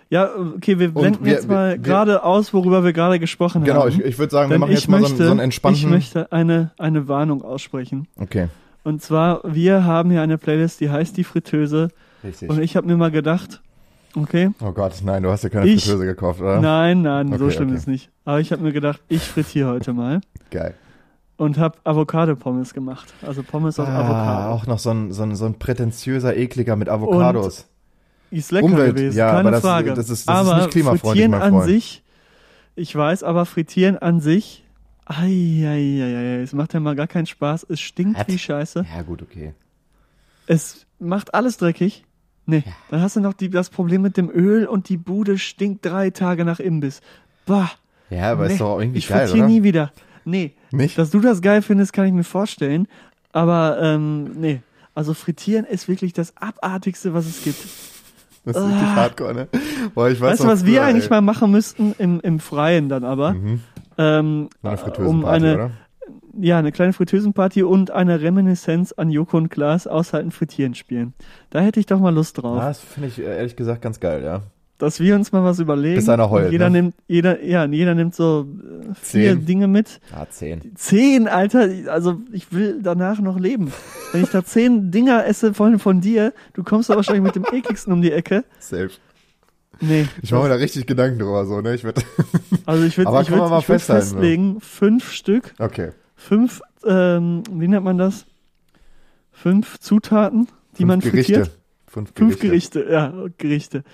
Ja, okay, wir blenden wir, jetzt mal gerade aus, worüber wir gerade gesprochen genau, haben. Genau, ich, ich würde sagen, wir machen jetzt mal möchte, so, einen, so einen entspannten... Ich möchte eine, eine Warnung aussprechen. Okay. Und zwar, wir haben hier eine Playlist, die heißt Die Fritteuse. Richtig. Und ich habe mir mal gedacht, okay. Oh Gott, nein, du hast ja keine ich, Fritteuse gekauft, oder? Nein, nein, okay, so schlimm okay. ist nicht. Aber ich habe mir gedacht, ich frittiere heute mal. Geil. Und habe Avocado-Pommes gemacht. Also Pommes aus ah, Avocado. Auch noch so ein, so ein, so ein prätentiöser Ekliger mit Avocados. Und ist lecker Umwelt, gewesen, ja, keine aber das, Frage. Das ist, das aber ist nicht klimafreundlich, frittieren an sich, ich weiß, aber frittieren an sich, Eieieiei, es macht ja mal gar keinen Spaß. Es stinkt Hat? wie Scheiße. Ja, gut, okay. Es macht alles dreckig. Nee, Ja. dann hast du noch die, das Problem mit dem Öl und die Bude stinkt drei Tage nach Imbiss. Bah, Ja, aber nee, ist doch irgendwie ich geil, frittiere oder? nie wieder. Nee, Nicht? dass du das geil findest, kann ich mir vorstellen. Aber ähm, nee, also frittieren ist wirklich das Abartigste, was es gibt. Das ist wirklich Ah. hardcore, ne? Boah, ich weiß Weißt du, was wir früher, eigentlich ey. mal machen müssten im, im Freien dann aber? Mhm. Ähm, Eine um eine, oder? ja, eine kleine Fritteusenparty und eine Reminiszenz an Joko und Klaas aushalten, frittieren spielen. Da hätte ich doch mal Lust drauf. Ja, das finde ich äh, ehrlich gesagt ganz geil, ja. Dass wir uns mal was überlegen. Bis einer heult, Und Jeder ne? nimmt, jeder, ja, jeder nimmt so äh, vier Zehn. Dinge mit. Ah, zehn. Zehn, Alter, also ich will danach noch leben. Wenn ich da zehn Dinger esse von, von dir, du kommst da wahrscheinlich mit dem ekligsten um die Ecke. Safe. Nee. Ich mache mir da richtig Gedanken drüber, so, ne? Ich würde. Also ich würde Aber ich würd, ich würd festhalten, so. festlegen, fünf Stück, Okay. fünf, ähm, wie nennt man das? Fünf Zutaten, die Fünf man Gerichte. frittiert. Fünf Gerichte. Fünf Gerichte, ja, Gerichte.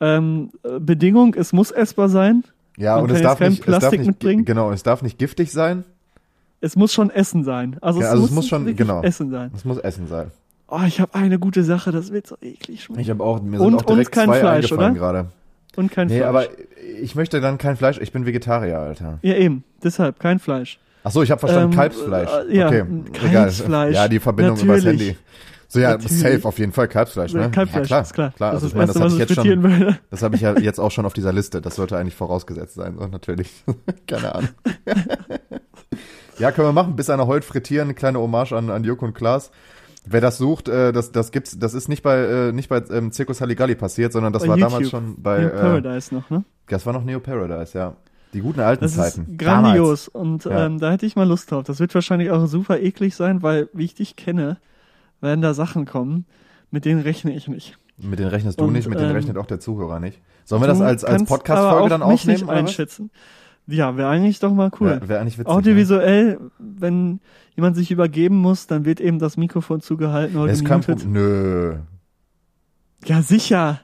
Ähm, äh, Bedingung, es muss essbar sein. Ja, Man und es darf, nicht, es darf Plastik nicht, mitbringen. genau, es darf nicht giftig sein. Es muss schon Essen sein. Also, Ja, es, also muss es muss schon- genau. Essen sein. Es muss Essen sein. Oh, ich habe eine gute Sache, das wird so eklig schmecken. Ich habe auch, mir Und- sind auch direkt und zwei Fleisch, eingefallen gerade. Und kein Nee, Fleisch. aber ich möchte dann kein Fleisch, ich bin Vegetarier, Alter. ja, eben. Deshalb kein Fleisch. Ach so, ich habe verstanden, Ähm, Kalbsfleisch. äh, ja, okay, Kalbsfleisch. Ja, die Verbindung übers Natürlich. Handy. So, ja, Natürlich. safe, auf jeden Fall Kalbsfleisch, ne? Kalbfleisch, ja, klar, klar. klar. Das Also, ich meine, das habe ich jetzt schon, würde. das habe ich ja jetzt auch schon auf dieser Liste. Das sollte eigentlich vorausgesetzt sein, so, natürlich. Keine Ahnung. ja, können wir machen. Bis einer heult frittieren, eine kleine Hommage an, an Joko und Klaas. Wer das sucht, äh, das, das gibt's, das ist nicht bei, äh, nicht bei ähm, Circus Halligalli passiert, sondern das Bei war YouTube. damals schon bei, Neo äh, Paradise noch, ne? das war noch Neo Paradise, ja. Die guten alten Das Zeiten. ist grandios und Ja. ähm, da hätte ich mal Lust drauf. Das wird wahrscheinlich auch super eklig sein, weil, wie ich dich kenne, werden da Sachen kommen, mit denen rechne ich nicht. Mit denen rechnest du Und, nicht, mit denen ähm, rechnet auch der Zuhörer nicht. Sollen wir das als, als Podcast-Folge auch dann mich aufnehmen? nicht oder was? einschätzen. Ja, wäre eigentlich doch mal cool. Wäre wär eigentlich witzig. ne? Audiovisuell, wenn jemand sich übergeben muss, dann wird eben das Mikrofon zugehalten oder Ne? Ist kein gemutet. Problem. Nö. Ja, sicher.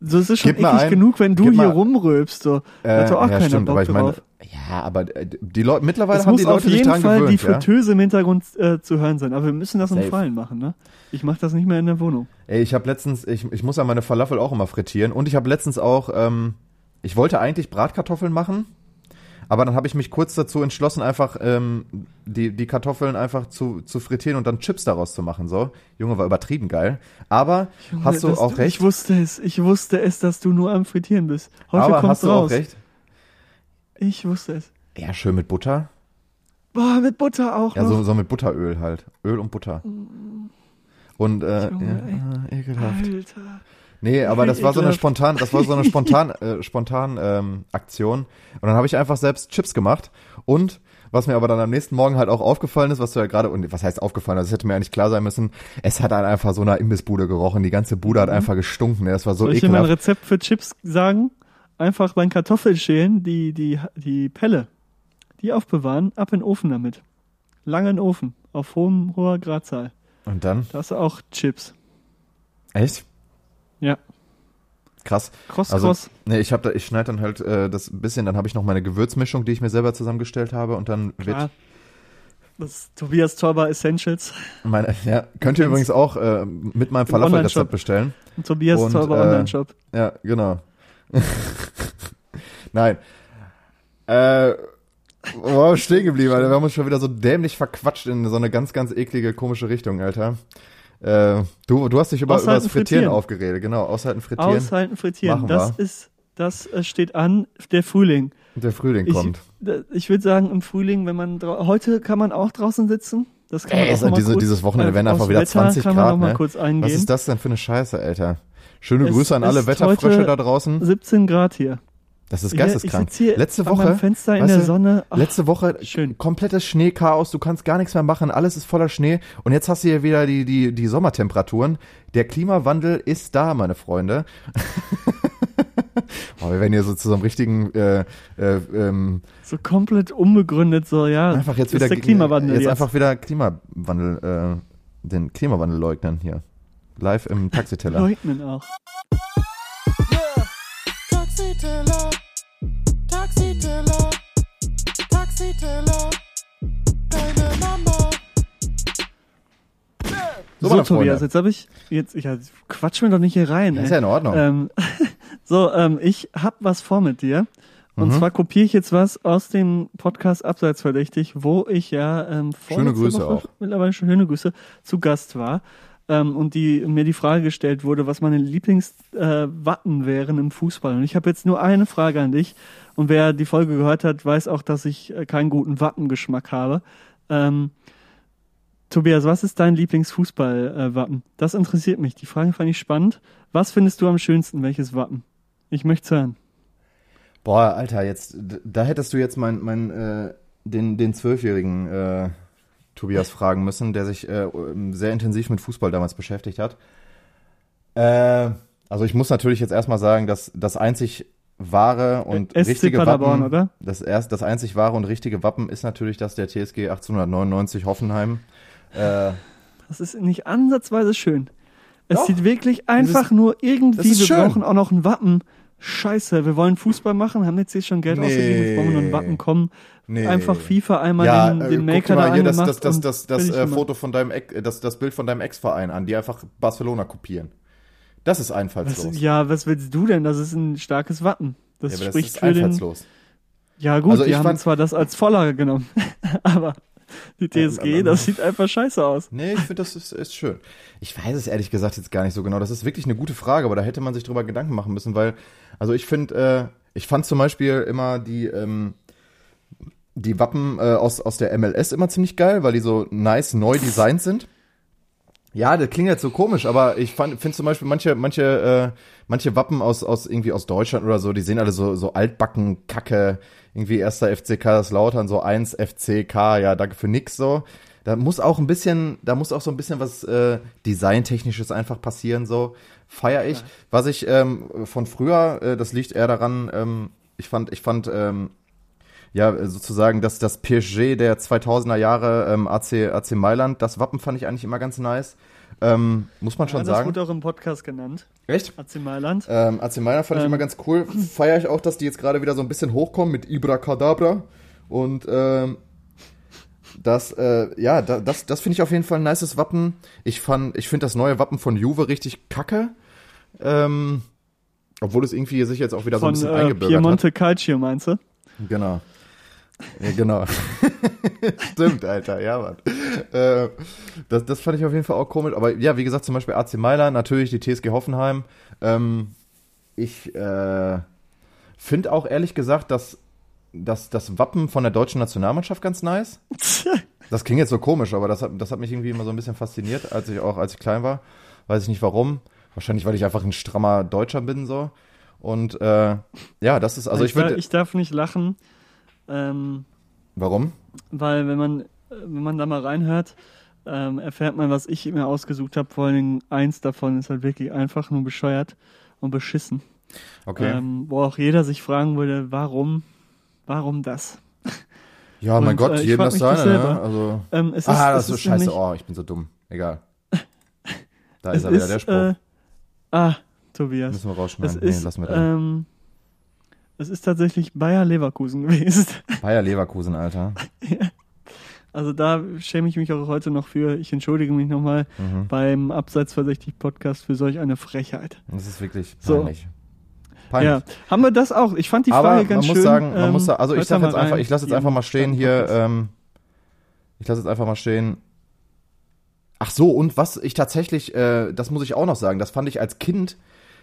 So ist es schon Gib mal eklig ein- genug, wenn du hier rumrülpst. So. Äh, Hat doch auch ja, keiner stimmt, Bock aber ich meine, drauf. ja, aber äh, die Leute, mittlerweile Es haben muss die auf Leute sich jeden dran Fall gewöhnt, die ja? Fritteuse im Hintergrund äh, zu hören sein. Aber wir müssen das im. Freien machen, ne? Ich mache das nicht mehr in der Wohnung. Ey, ich habe letztens, ich, ich muss ja meine Falafel auch immer frittieren und ich habe letztens auch, ähm, ich wollte eigentlich Bratkartoffeln machen, aber dann habe ich mich kurz dazu entschlossen, einfach ähm, die, die Kartoffeln einfach zu, zu frittieren und dann Chips daraus zu machen. So, Junge, war übertrieben geil. Aber hast du auch recht? Ich wusste es. Ich wusste es, dass du nur am Frittieren bist. Heute aber hast du raus. auch recht? Ich wusste es. Ja, schön mit Butter. Boah, mit Butter auch Ja, noch. so, so mit Butteröl halt. Öl und Butter. Und äh, Junge, ja, ekelhaft. Alter. Nee, aber das war so eine Ekelhaft. spontan, das war so eine spontan, äh, spontan ähm, Aktion. Und dann habe ich einfach selbst Chips gemacht. Und was mir aber dann am nächsten Morgen halt auch aufgefallen ist, was du ja gerade, und was heißt aufgefallen, das hätte mir eigentlich klar sein müssen, es hat halt einfach so eine Imbissbude gerochen. Die ganze Bude hat einfach gestunken. ne? Das war so Mhm. Soll ich dir mal ein ekelhaft. Rezept für Chips sagen? Einfach beim Kartoffelschälen die, die, die Pelle, die aufbewahren, ab in den Ofen damit. Lange in den Ofen, auf hohem, hoher Gradzahl. Und dann? Da hast du auch Chips. Echt? Ja. Krass. Cross, Also, cross. nee, ich da, ich schneide dann halt äh, das ein bisschen, dann habe ich noch meine Gewürzmischung, die ich mir selber zusammengestellt habe und dann wird Klar. Das Tobias Torber Essentials. meine, ja, könnt ihr übrigens auch äh, mit meinem Falafel-Rezept bestellen. Tobias Und, Torber äh, Online-Shop. Ja, genau. Nein. Äh, wo waren wir stehen geblieben, Alter? Wir haben uns schon wieder so dämlich verquatscht in so eine ganz, ganz eklige, komische Richtung, Alter. Äh, du, du hast dich über, über das Frittieren, frittieren. aufgeredet, genau. Aushalten, frittieren. Aushalten, frittieren. Machen Das wir. ist, das äh, steht an, der Frühling. Der Frühling Ich, kommt. ich würde sagen, im Frühling, wenn man heute kann man auch draußen sitzen. Das kann man Ey, auch mal diese, kurz, dieses Wochenende äh, werden einfach wieder Wetter 20 kann man Grad, noch mal ne? kurz eingehen. Was ist das denn für eine Scheiße, Alter? Schöne Es Grüße an alle Wetterfrösche da draußen. 17 Grad hier. Das ist geisteskrank. Hier Letzte Woche, Fenster in der du, Sonne. Ach, Letzte Woche schön. komplettes Schneechaos, du kannst gar nichts mehr machen, alles ist voller Schnee und jetzt hast du hier wieder die, die, die Sommertemperaturen. Der Klimawandel ist da, meine Freunde. oh, wir werden hier so zu so einem richtigen äh, äh, ähm, so komplett unbegründet, so, ja. einfach jetzt ist wieder der Klimawandel jetzt, jetzt. einfach wieder Klimawandel äh, den Klimawandel leugnen hier. Live im Taxiteller. Leugnen auch. Yeah. Taxiteller, Taxiteller, deine Mama. So, So, Tobias, jetzt habe ich, jetzt, ich quatsch mir doch nicht hier rein, ist ey. ja in Ordnung. Ähm, so, ähm, ich hab was vor mit dir. Und Mhm. zwar kopiere ich jetzt was aus dem Podcast Abseits verdächtig, wo ich ja ähm, Schöne vorletzte Grüße Woche, auch. mittlerweile schöne Grüße, zu Gast war. Ähm, und die mir die Frage gestellt wurde, was meine Lieblingswappen äh, wären im Fußball. Und ich habe jetzt nur eine Frage an dich. Und wer die Folge gehört hat, weiß auch, dass ich äh, keinen guten Wappengeschmack habe. Ähm, Tobias, was ist dein Lieblingsfußballwappen? das interessiert mich. Die Frage fand ich spannend. Was findest du am schönsten? Welches Wappen? Ich möchte hören. Boah, Alter, jetzt, da hättest du jetzt mein, mein, äh, den, den zwölfjährigen äh, Tobias fragen müssen, der sich äh, sehr intensiv mit Fußball damals beschäftigt hat. Äh, also ich muss natürlich jetzt erstmal sagen, dass das einzig wahre und SC richtige Paderborn, Wappen, oder? das erst, das einzig wahre und richtige Wappen ist natürlich das der TSG 1899 Hoffenheim. Äh, Das ist nicht ansatzweise schön. Es Doch. sieht wirklich einfach ist- nur irgendwie, wir schön. brauchen auch noch ein Wappen. Scheiße, wir wollen Fußball machen, haben jetzt hier schon Geld Nee. ausgegeben, jetzt brauchen wir nur ein Wappen kommen. Nee. Einfach FIFA einmal ja, den, äh, den guck Maker dir da mal hier das, das, das, das, das fertig äh. Foto von deinem, Ex- das, das Bild von deinem Ex-Verein an, die einfach Barcelona kopieren. Das ist einfallslos. Was, ja, was willst du denn? Das ist ein starkes Wappen. Das Ja, aber das spricht ist für den. einfallslos. Ja gut, Also die ich haben fand- zwar das als Vorlage genommen, aber die TSG, Ähm, ähm, das sieht einfach scheiße aus. Nee, ich finde, das ist, ist schön. Ich weiß es ehrlich gesagt jetzt gar nicht so genau. Das ist wirklich eine gute Frage, aber da hätte man sich drüber Gedanken machen müssen, weil, also ich finde, äh, ich fand zum Beispiel immer die, ähm, die Wappen äh, aus, aus der MLS immer ziemlich geil, weil die so nice neu designt sind. Ja, das klingt jetzt so komisch, aber ich finde zum Beispiel manche, manche, äh, manche Wappen aus, aus irgendwie aus Deutschland oder so, die sehen alle so, so altbacken, kacke, irgendwie erster FCK das Lautern, so eins FCK, ja, danke für nix so. Da muss auch ein bisschen, da muss auch so ein bisschen was äh, Designtechnisches einfach passieren, so. Feier ich. Was ich ähm, von früher, äh, das liegt eher daran, ähm, ich fand, ich fand, ähm, ja, sozusagen das, das PSG der 2000er Jahre ähm, AC, AC Mailand. Das Wappen fand ich eigentlich immer ganz nice. Ähm, muss man schon ja, das sagen. wurde auch im Podcast genannt. Echt? AC Mailand. Ähm, AC Mailand fand ich Ähm. immer ganz cool. Feiere ich auch, dass die jetzt gerade wieder so ein bisschen hochkommen mit Ibra Kadabra. Und ähm, das, äh, ja, da, das, das finde ich auf jeden Fall ein nices Wappen. Ich fand, ich finde das neue Wappen von Juve richtig kacke. Ähm, obwohl es irgendwie sich jetzt auch wieder so ein Von bisschen äh, eingebürgert Piemonte Calcio, meinst du? hat. Genau. Ja, genau. Stimmt, Alter, ja, Mann. Äh, das, das fand ich auf jeden Fall auch komisch. Aber ja, wie gesagt, zum Beispiel AC Mailand, natürlich die TSG Hoffenheim. Ähm, ich äh, finde auch ehrlich gesagt, dass, dass das Wappen von der deutschen Nationalmannschaft ganz nice. Das klingt jetzt so komisch, aber das hat, das hat mich irgendwie immer so ein bisschen fasziniert, als ich auch, als ich klein war. Weiß ich nicht warum. Wahrscheinlich, weil ich einfach ein strammer Deutscher bin, so. Und äh, ja, das ist, also ich würde. ich darf nicht lachen, ähm, Warum? weil wenn man, wenn man da mal reinhört, ähm, erfährt man, was ich mir ausgesucht habe. Vor allen Dingen eins davon ist halt wirklich einfach nur bescheuert und beschissen. Okay. Ähm, wo auch jeder sich fragen würde, warum, warum das? ja, mein und, Gott, äh, jedem das seine, ne? Also. Ähm, es ah, ist, das ist so scheiße. nämlich- Oh, ich bin so dumm. Egal. Da ist er wieder, ist, der Spruch. Äh, ah, Tobias. Müssen wir Es rausschneiden. ist, nee, lassen wir da. ähm, es ist tatsächlich Bayer Leverkusen gewesen. Bayer Leverkusen, Alter. Also da schäme ich mich auch heute noch für. Ich entschuldige mich nochmal Mhm. beim Abseits verdächtig Podcast für solch eine Frechheit. Das ist wirklich So. peinlich. Peinlich. Ja, haben wir das auch? Ich fand die Frage Aber man ganz muss schön. sagen, man ähm, muss sagen, also ich sag jetzt einfach, ich lasse jetzt einfach mal stehen hier, ähm, ich lasse jetzt einfach mal stehen. Ach so, und was ich tatsächlich, äh, das muss ich auch noch sagen, das fand ich als Kind,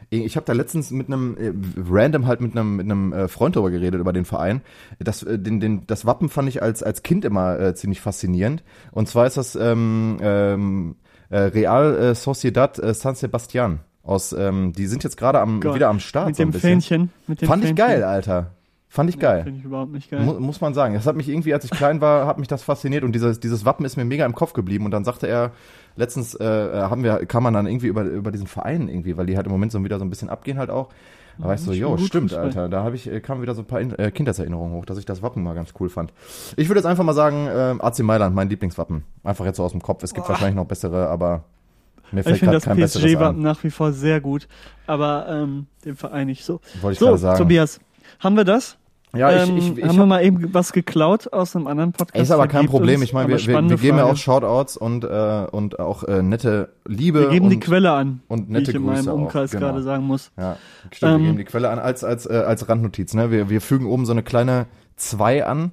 ich habe da letztens mit einem, äh, random halt mit einem, mit einem äh, Freund darüber geredet, über den Verein. Das, äh, den, den, das Wappen fand ich als, als Kind immer äh, ziemlich faszinierend. Und zwar ist das ähm, ähm, äh, Real äh, Sociedad äh, San Sebastian. Aus, ähm, die sind jetzt gerade am, Gott, wieder am Start. mit so ein dem bisschen. Fähnchen. Mit dem Fand ich Fähnchen. geil, Alter. Fand ich geil. Finde ich überhaupt nicht geil. Mu muss man sagen. Das hat mich irgendwie, als ich klein war, hat mich das fasziniert und dieses, dieses Wappen ist mir mega im Kopf geblieben. Und dann sagte er, letztens äh, haben wir, kam man dann irgendwie über, über diesen Verein irgendwie, weil die halt im Moment so wieder so ein bisschen abgehen halt auch. Da war ich so, jo, stimmt. Alter. Da habe ich, äh, kamen wieder so ein paar äh, Kindheitserinnerungen hoch, dass ich das Wappen mal ganz cool fand. Ich würde jetzt einfach mal sagen, äh, AC Mailand, mein Lieblingswappen. Einfach jetzt so aus dem Kopf. Es gibt wahrscheinlich noch bessere, aber mir ich fällt finde gerade das kein besseres PSG-Wappen ein. nach wie vor sehr gut, aber ähm, dem Verein nicht so. Wollte ich So, gerade sagen. Tobias, haben wir das? Ja, ich, ähm, ich, ich, haben wir mal eben was geklaut aus einem anderen Podcast? Ist aber kein Problem. Ich meine, wir, wir, wir geben ja auch Shoutouts und, äh, und auch äh, nette Liebe. Wir geben und, die Quelle an, und wie nette ich in meinem Grüße Umkreis genau. gerade sagen muss. Ja, stimmt, Ähm, wir geben die Quelle an als, als, äh, als Randnotiz. Ne? Wir, wir fügen oben so eine kleine 2 an,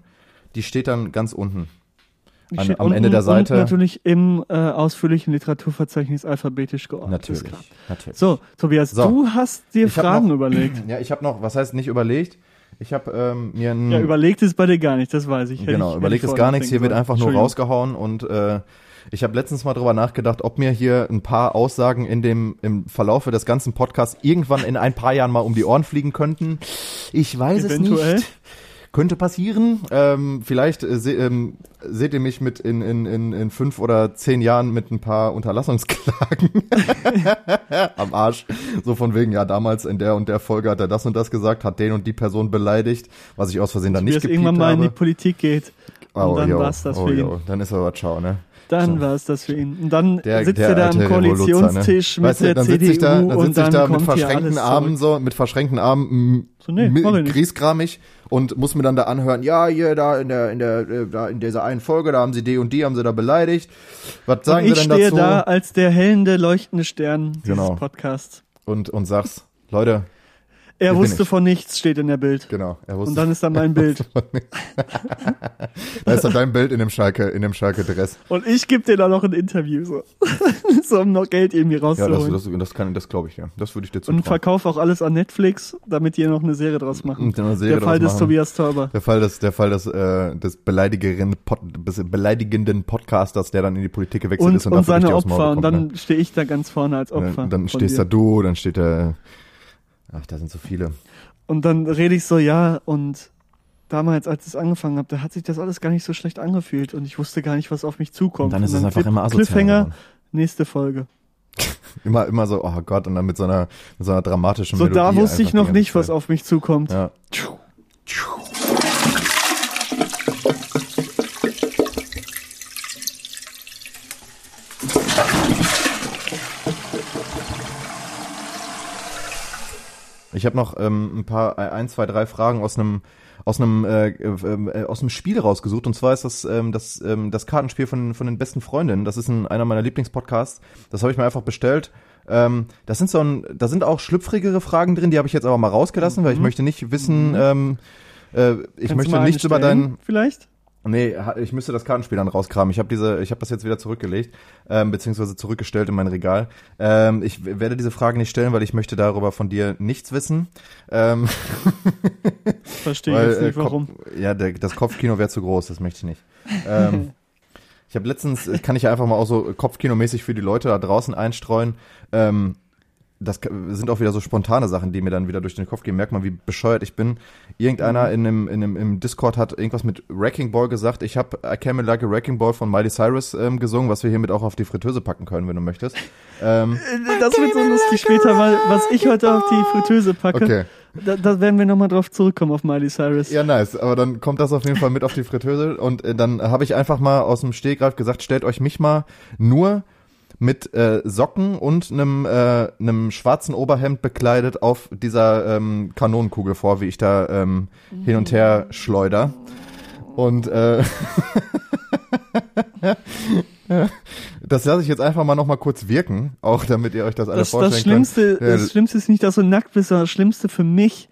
die steht dann ganz unten. Die An- am unten Ende der Seite- Und natürlich im äh, ausführlichen Literaturverzeichnis alphabetisch geordnet. Natürlich. natürlich. So, Tobias, So. du hast dir Ich Fragen noch- überlegt. Ja, ich habe noch, was heißt nicht überlegt? Ich habe ähm, mir ein, Ja, überlegt ist bei dir gar nicht, das weiß ich. Genau, ich, überlegt ist vorher gar nichts, hier wird einfach nur rausgehauen und äh, ich habe letztens mal drüber nachgedacht, ob mir hier ein paar Aussagen in dem im Verlaufe des ganzen Podcasts irgendwann in ein paar Jahren mal um die Ohren fliegen könnten. Ich weiß Eventuell. es nicht. Könnte passieren. Ähm, vielleicht äh, se, ähm, seht ihr mich mit in, in, in, in fünf oder zehn Jahren mit ein paar Unterlassungsklagen am Arsch. So von wegen, ja, damals in der und der Folge hat er das und das gesagt, hat den und die Person beleidigt, was ich aus Versehen dann Wie nicht es gepiept irgendwann mal in die. Politik geht. Und dann jo, war's das oh, für ihn. jo, Dann ist aber ciao, ne? Dann So. war es das für ihn. Und dann Der, sitzt der er da am Koalitionstisch Revoluzzer, ne? mit weißt du, der dann CDU ich da, dann und sitze ich dann da mit verschränkten alles Armen so, mit verschränkten Armen, So, nee, ich griesgramig und muss mir dann da anhören, ja, hier da in der in der äh, da in dieser einen Folge, da haben sie die und die haben sie da beleidigt. Was sagen und ich sie denn stehe dazu? da als der hellende, leuchtende Stern dieses Genau. Podcasts. Und und sag's, Leute, Er wusste von nichts, steht in der Bild. genau, er wusste Und dann ist da mein Bild. da ist dann dein Bild in dem Schalke in dem Schalke Dress. Und ich gebe dir da noch ein Interview, so. so um noch Geld irgendwie Ja, das rauszuholen. das, das kann das glaube ich ja. Das würde ich dir und zutrauen. verkauf auch alles an Netflix, damit die noch eine Serie draus machen. Und Serie der Fall des machen. Tobias Tauber. Der Fall des, der Fall des, äh, des beleidigenden, Pod, des beleidigenden Podcasters, der dann in die Politik gewechselt Und, ist und, und seine Opfer. Und bekommt, dann ne? stehe ich da ganz vorne als Opfer. Dann, dann stehst dir. da du, dann steht da, ach, da sind so viele. Und dann rede ich so, ja, und damals, als ich es angefangen habe, da hat sich das alles gar nicht so schlecht angefühlt und ich wusste gar nicht, was auf mich zukommt. Und dann ist es einfach immer asozial Cliffhanger, geworden. nächste Folge. Immer, immer so, oh Gott, und dann mit so einer, mit so einer dramatischen So, da Melodie wusste ich noch nicht, was auf mich zukommt. Ja. Ich habe noch ähm, ein paar, ein, zwei, drei Fragen aus einem aus einem äh, äh, aus einem Spiel rausgesucht und zwar ist das ähm, das ähm, das Kartenspiel von von den besten Freundinnen. Das ist ein, einer meiner Lieblingspodcasts. Das habe ich mir einfach bestellt. Ähm, das sind so ein, da sind auch schlüpfrigere Fragen drin. Die habe ich jetzt aber mal rausgelassen, weil ich möchte nicht wissen. Ähm, äh, ich Mhm. Kannst möchte nichts über deinen Vielleicht? Nee, ich müsste das Kartenspiel dann rauskramen. Ich habe diese, ich habe das jetzt wieder zurückgelegt, ähm, beziehungsweise zurückgestellt in mein Regal. Ähm, ich werde diese Frage nicht stellen, weil ich möchte darüber von dir nichts wissen. Ähm, Verstehe ich weil, jetzt äh, nicht, warum. Ja, der, das Kopfkino wäre zu groß, das möchte ich nicht. Ähm, ich habe letztens, äh, kann ich einfach mal auch so Kopfkinomäßig für die Leute da draußen einstreuen. Ähm, das sind auch wieder so spontane Sachen, die mir dann wieder durch den Kopf gehen. Merkt man, wie bescheuert ich bin. Irgendeiner in einem, in einem, im Discord hat irgendwas mit Wrecking Ball gesagt. Ich habe I Came Like a Wrecking Ball von Miley Cyrus ähm, gesungen, was wir hiermit auch auf die Fritteuse packen können, wenn du möchtest. Ähm, Äh, Das wird so lustig später, weil was ich heute auf die Fritteuse packe, okay. da, da werden wir nochmal drauf zurückkommen auf Miley Cyrus. Ja, nice. Aber dann kommt das auf jeden Fall mit auf die Fritteuse. Und äh, dann habe ich einfach mal aus dem Stehgreif gesagt, stellt euch mich mal nur mit äh, Socken und einem, äh, einem schwarzen Oberhemd bekleidet auf dieser ähm, Kanonenkugel vor, wie ich da ähm, hin und her schleuder. Und äh, das lasse ich jetzt einfach mal noch mal kurz wirken, auch damit ihr euch das alle Das, vorstellen das, Schlimmste, könnt. Das Schlimmste ist nicht, dass du nackt bist, sondern das Schlimmste für mich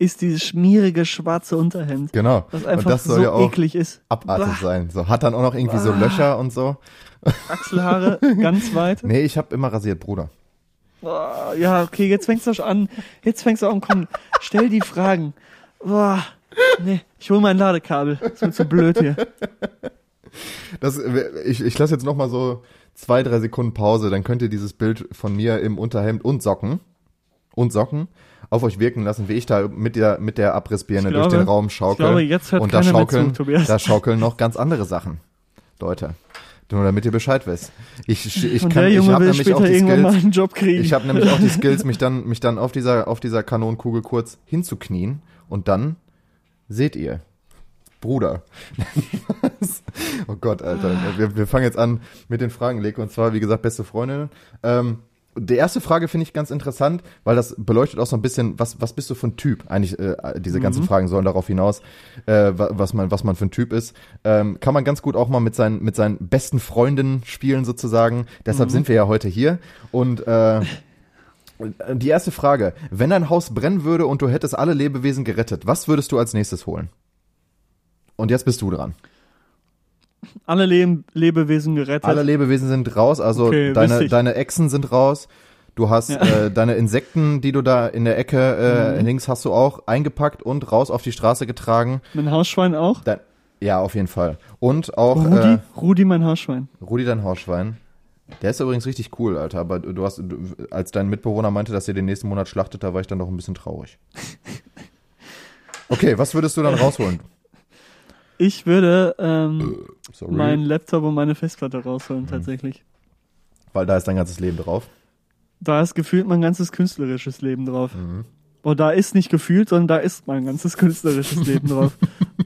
ist dieses schmierige schwarze Unterhemd. Genau. Was und einfach das soll so ja auch eklig ist. abartig Bah, sein. So hat dann auch noch irgendwie so Löcher und so. Achselhaare ganz weit. Nee, ich habe immer rasiert, Bruder. Boah, ja, okay, jetzt fängst du an. Jetzt fängst du an, komm, stell die Fragen. Boah, nee, ich hol mein Ladekabel. Ist mir zu blöd hier. Das, ich ich lasse jetzt noch mal so zwei, drei Sekunden Pause, dann könnt ihr dieses Bild von mir im Unterhemd und Socken und Socken auf euch wirken lassen, wie ich da mit der mit der Abrissbirne Ich durch glaube- den Raum schaukel. ich glaube, jetzt hört und da schaukeln, zu, da schaukeln noch ganz andere Sachen, Leute. Nur damit ihr Bescheid wisst. Ich ich, Und kann ich habe nämlich auch die Skills. Ich habe nämlich auch die Skills, mich dann mich dann auf dieser auf dieser Kanonenkugel kurz hinzuknien und dann seht ihr Bruder. oh Gott, Alter. Wir, wir fangen jetzt an mit den Fragen, Leke. Und zwar, wie gesagt, beste Freundin. Ähm, die erste Frage finde ich ganz interessant, weil das beleuchtet auch so ein bisschen, was, was bist du für ein Typ? Eigentlich, äh, diese ganzen Fragen sollen darauf hinaus, äh, wa- was man, was man für ein Typ ist. Ähm, kann man ganz gut auch mal mit seinen, mit seinen besten Freundinnen spielen, sozusagen. Deshalb sind wir ja heute hier. Und, äh, die erste Frage. Wenn dein Haus brennen würde und du hättest alle Lebewesen gerettet, was würdest du als nächstes holen? Und jetzt bist du dran. Alle Leb Lebewesen gerettet. Alle Lebewesen sind raus, also Okay, deine, deine Echsen sind raus. Du hast Ja. äh, deine Insekten, die du da in der Ecke äh, Mhm. links hast du auch eingepackt und raus auf die Straße getragen. mein Hausschwein auch. Dein, ja, auf jeden Fall. Und auch Rudi, äh, Rudi, mein Hausschwein. Rudi, dein Hausschwein. Der ist übrigens richtig cool, Alter. Aber du hast, du, als dein Mitbewohner meinte, dass ihr den nächsten Monat schlachtet, da war ich dann doch ein bisschen traurig. Okay, was würdest du dann rausholen? Ich würde ähm, Sorry. meinen Laptop und meine Festplatte rausholen, tatsächlich. Weil da ist dein ganzes Leben drauf. Da ist gefühlt mein ganzes künstlerisches Leben drauf. Mhm. Und da ist nicht gefühlt, sondern da ist mein ganzes künstlerisches Leben drauf.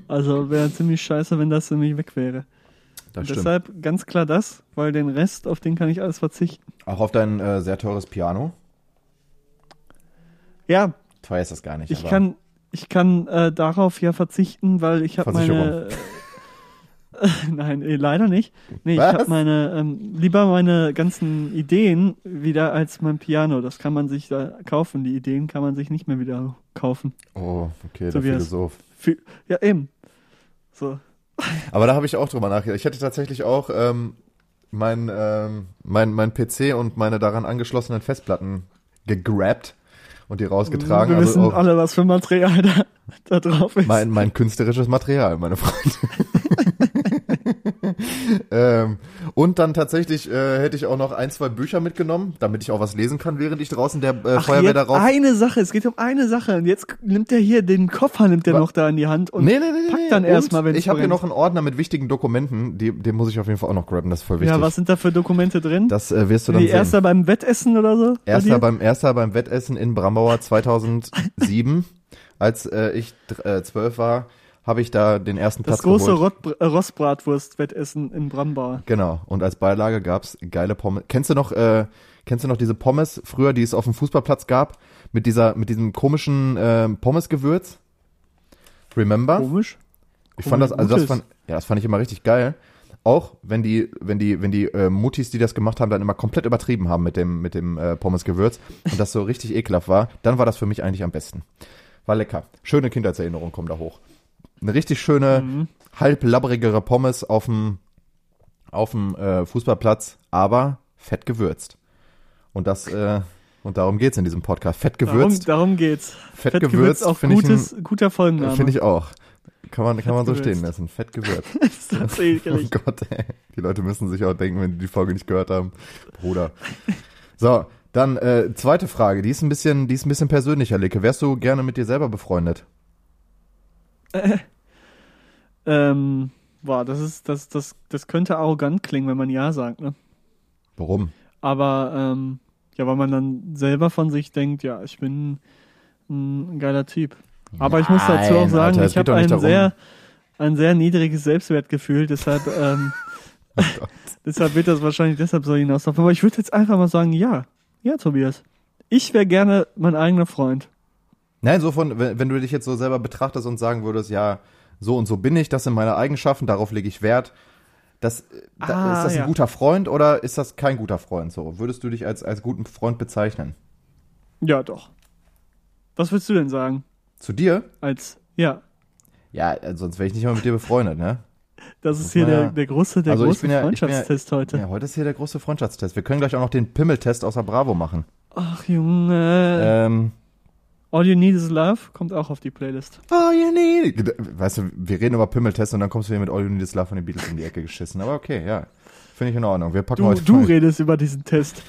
Also wäre ziemlich scheiße, wenn das nämlich weg wäre. Deshalb ganz klar das, weil den Rest, auf den kann ich alles verzichten. Auch auf dein äh, sehr teures Piano. Ja, Teuer ist das gar nicht. ich kann, ich kann äh, darauf ja verzichten, weil ich habe meine. Äh, nein, eh, leider nicht. Nee, Was? ich habe meine, ähm, lieber meine ganzen Ideen wieder als mein Piano. Das kann man sich da kaufen. Die Ideen kann man sich nicht mehr wieder kaufen. Oh, okay, So der Philosoph. Für, ja, eben. So. Aber da habe ich auch drüber nachgedacht. Ich hätte tatsächlich auch ähm, mein, ähm, mein, mein PC und meine daran angeschlossenen Festplatten gegrabt und die rausgetragen. Wir Also wissen auch alle, was für Material da, da drauf ist. mein, mein künstlerisches Material, meine Freunde. ähm, und dann tatsächlich äh, hätte ich auch noch ein, zwei Bücher mitgenommen, damit ich auch was lesen kann, während ich draußen der äh, Ach, Feuerwehr jetzt darauf. eine Sache, es geht um eine Sache. Und jetzt nimmt er hier den Koffer, nimmt er noch da in die Hand und nee, nee, nee, packt dann erstmal, wenn Ich habe hier noch einen Ordner mit wichtigen Dokumenten, die, den muss ich auf jeden Fall auch noch graben, das ist voll wichtig. Ja, was sind da für Dokumente drin? das äh, wirst du dann Wie sehen. erster beim Wettessen oder so? Erster beim, erster beim Wettessen in Brambauer 2007, als äh, ich äh, zwölf war, habe ich da den ersten das Platz große geholt. Rott, äh, Rostbratwurst-Wettessen in Brambauer. Genau. Und als Beilage gab's geile Pommes. Kennst du noch, äh, kennst du noch diese Pommes früher, die es auf dem Fußballplatz gab? mit dieser, mit diesem komischen äh, Pommesgewürz. Remember? Komisch. Ich fand das, also das fand, ja, das fand ich immer richtig geil. Auch wenn die, wenn die, wenn die äh, Muttis, die das gemacht haben, dann immer komplett übertrieben haben mit dem, mit dem äh, Pommesgewürz und das so richtig ekelhaft war, dann war das für mich eigentlich am besten. War lecker. Schöne Kindheitserinnerungen kommen da hoch. Eine richtig schöne, Mhm. halb labbrigere Pommes auf dem, auf dem äh, Fußballplatz, aber fett gewürzt. Und das, äh, und darum geht's in diesem Podcast. Fett Darum, gewürzt, darum geht's. fett, Fettgewürzt gewürzt, auch finde ich, gutes, ein- guter Folgenname. finde ich auch. Kann man, kann man so Fett stehen gewürzt. lassen. Fett gewürzt. ist das Oh ekelig. Gott, ey. Die Leute müssen sich auch denken, wenn die die Folge nicht gehört haben. Bruder. So, dann äh, zweite Frage. Die ist ein bisschen, die ist ein bisschen persönlicher, Leke. Wärst du gerne mit dir selber befreundet? Ähm, boah, das ist, das, das, das könnte arrogant klingen, wenn man Ja sagt, ne? Warum? Aber, ähm, ja, weil man dann selber von sich denkt, ja, ich bin ein geiler Typ. Aber ich muss dazu auch Nein, sagen, Alter, ich habe ein sehr, ein sehr niedriges Selbstwertgefühl, deshalb, ähm, Oh deshalb wird das wahrscheinlich deshalb so hinauslaufen. Aber ich würde jetzt einfach mal sagen, ja, ja, Tobias. Ich wäre gerne mein eigener Freund. Nein, so von, wenn, wenn du dich jetzt so selber betrachtest und sagen würdest, ja, so und so bin ich, das sind meine Eigenschaften, darauf lege ich Wert. Das, da, Ah, ist das ein ja. guter Freund oder ist das kein guter Freund? So, würdest du dich als, als guten Freund bezeichnen? Ja, doch. Was würdest du denn sagen? Zu dir? Als, ja, Ja, äh, sonst wäre ich nicht mal mit dir befreundet, ne? das ist hier der, ja- der große, der Also große ja- bin ja- Freundschaftstest heute. Ja, heute ist hier der große Freundschaftstest. Wir können gleich auch noch den Pimmeltest außer Bravo machen. Ach, Junge. Ähm, All You Need Is Love kommt auch auf die Playlist. oh, you need. Weißt du, wir reden über Pimmeltest und dann kommst du hier mit All You Need Is Love von den Beatles in die Ecke geschissen. Aber okay, ja. Finde ich in Ordnung. Wir packen Du, heute du redest über diesen Test.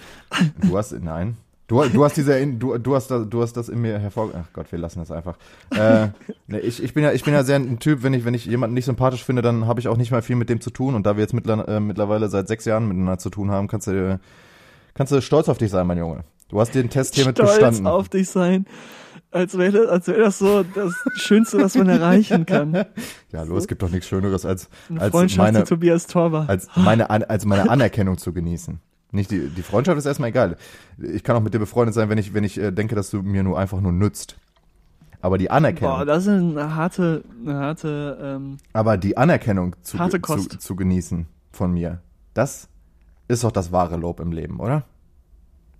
Du hast, nein. Du, du hast diese, du, du hast das, du hast das in mir hervor, ach Gott, wir lassen das einfach. Äh, nee, ich, ich bin ja, ich bin ja sehr ein Typ, wenn ich, wenn ich jemanden nicht sympathisch finde, dann habe ich auch nicht mal viel mit dem zu tun. Und da wir jetzt mittler, äh, mittlerweile seit sechs Jahren miteinander zu tun haben, kannst du, kannst du stolz auf dich sein, mein Junge. Du hast den Test hiermit Stolz bestanden. auf dich sein. Als wäre als wär das so das Schönste, was man erreichen kann. Ja, los, es gibt doch nichts Schöneres als, als Freundschaft meine, zu Tobias Torber. als meine, als meine Anerkennung zu genießen. Nicht die, die Freundschaft ist erstmal egal. Ich kann auch mit dir befreundet sein, wenn ich, wenn ich äh, denke, dass du mir nur einfach nur nützt. Aber die Anerkennung. Boah, das ist eine harte, eine harte, ähm, Aber die Anerkennung zu, Harte zu, zu genießen von mir, das ist doch das wahre Lob im Leben, oder?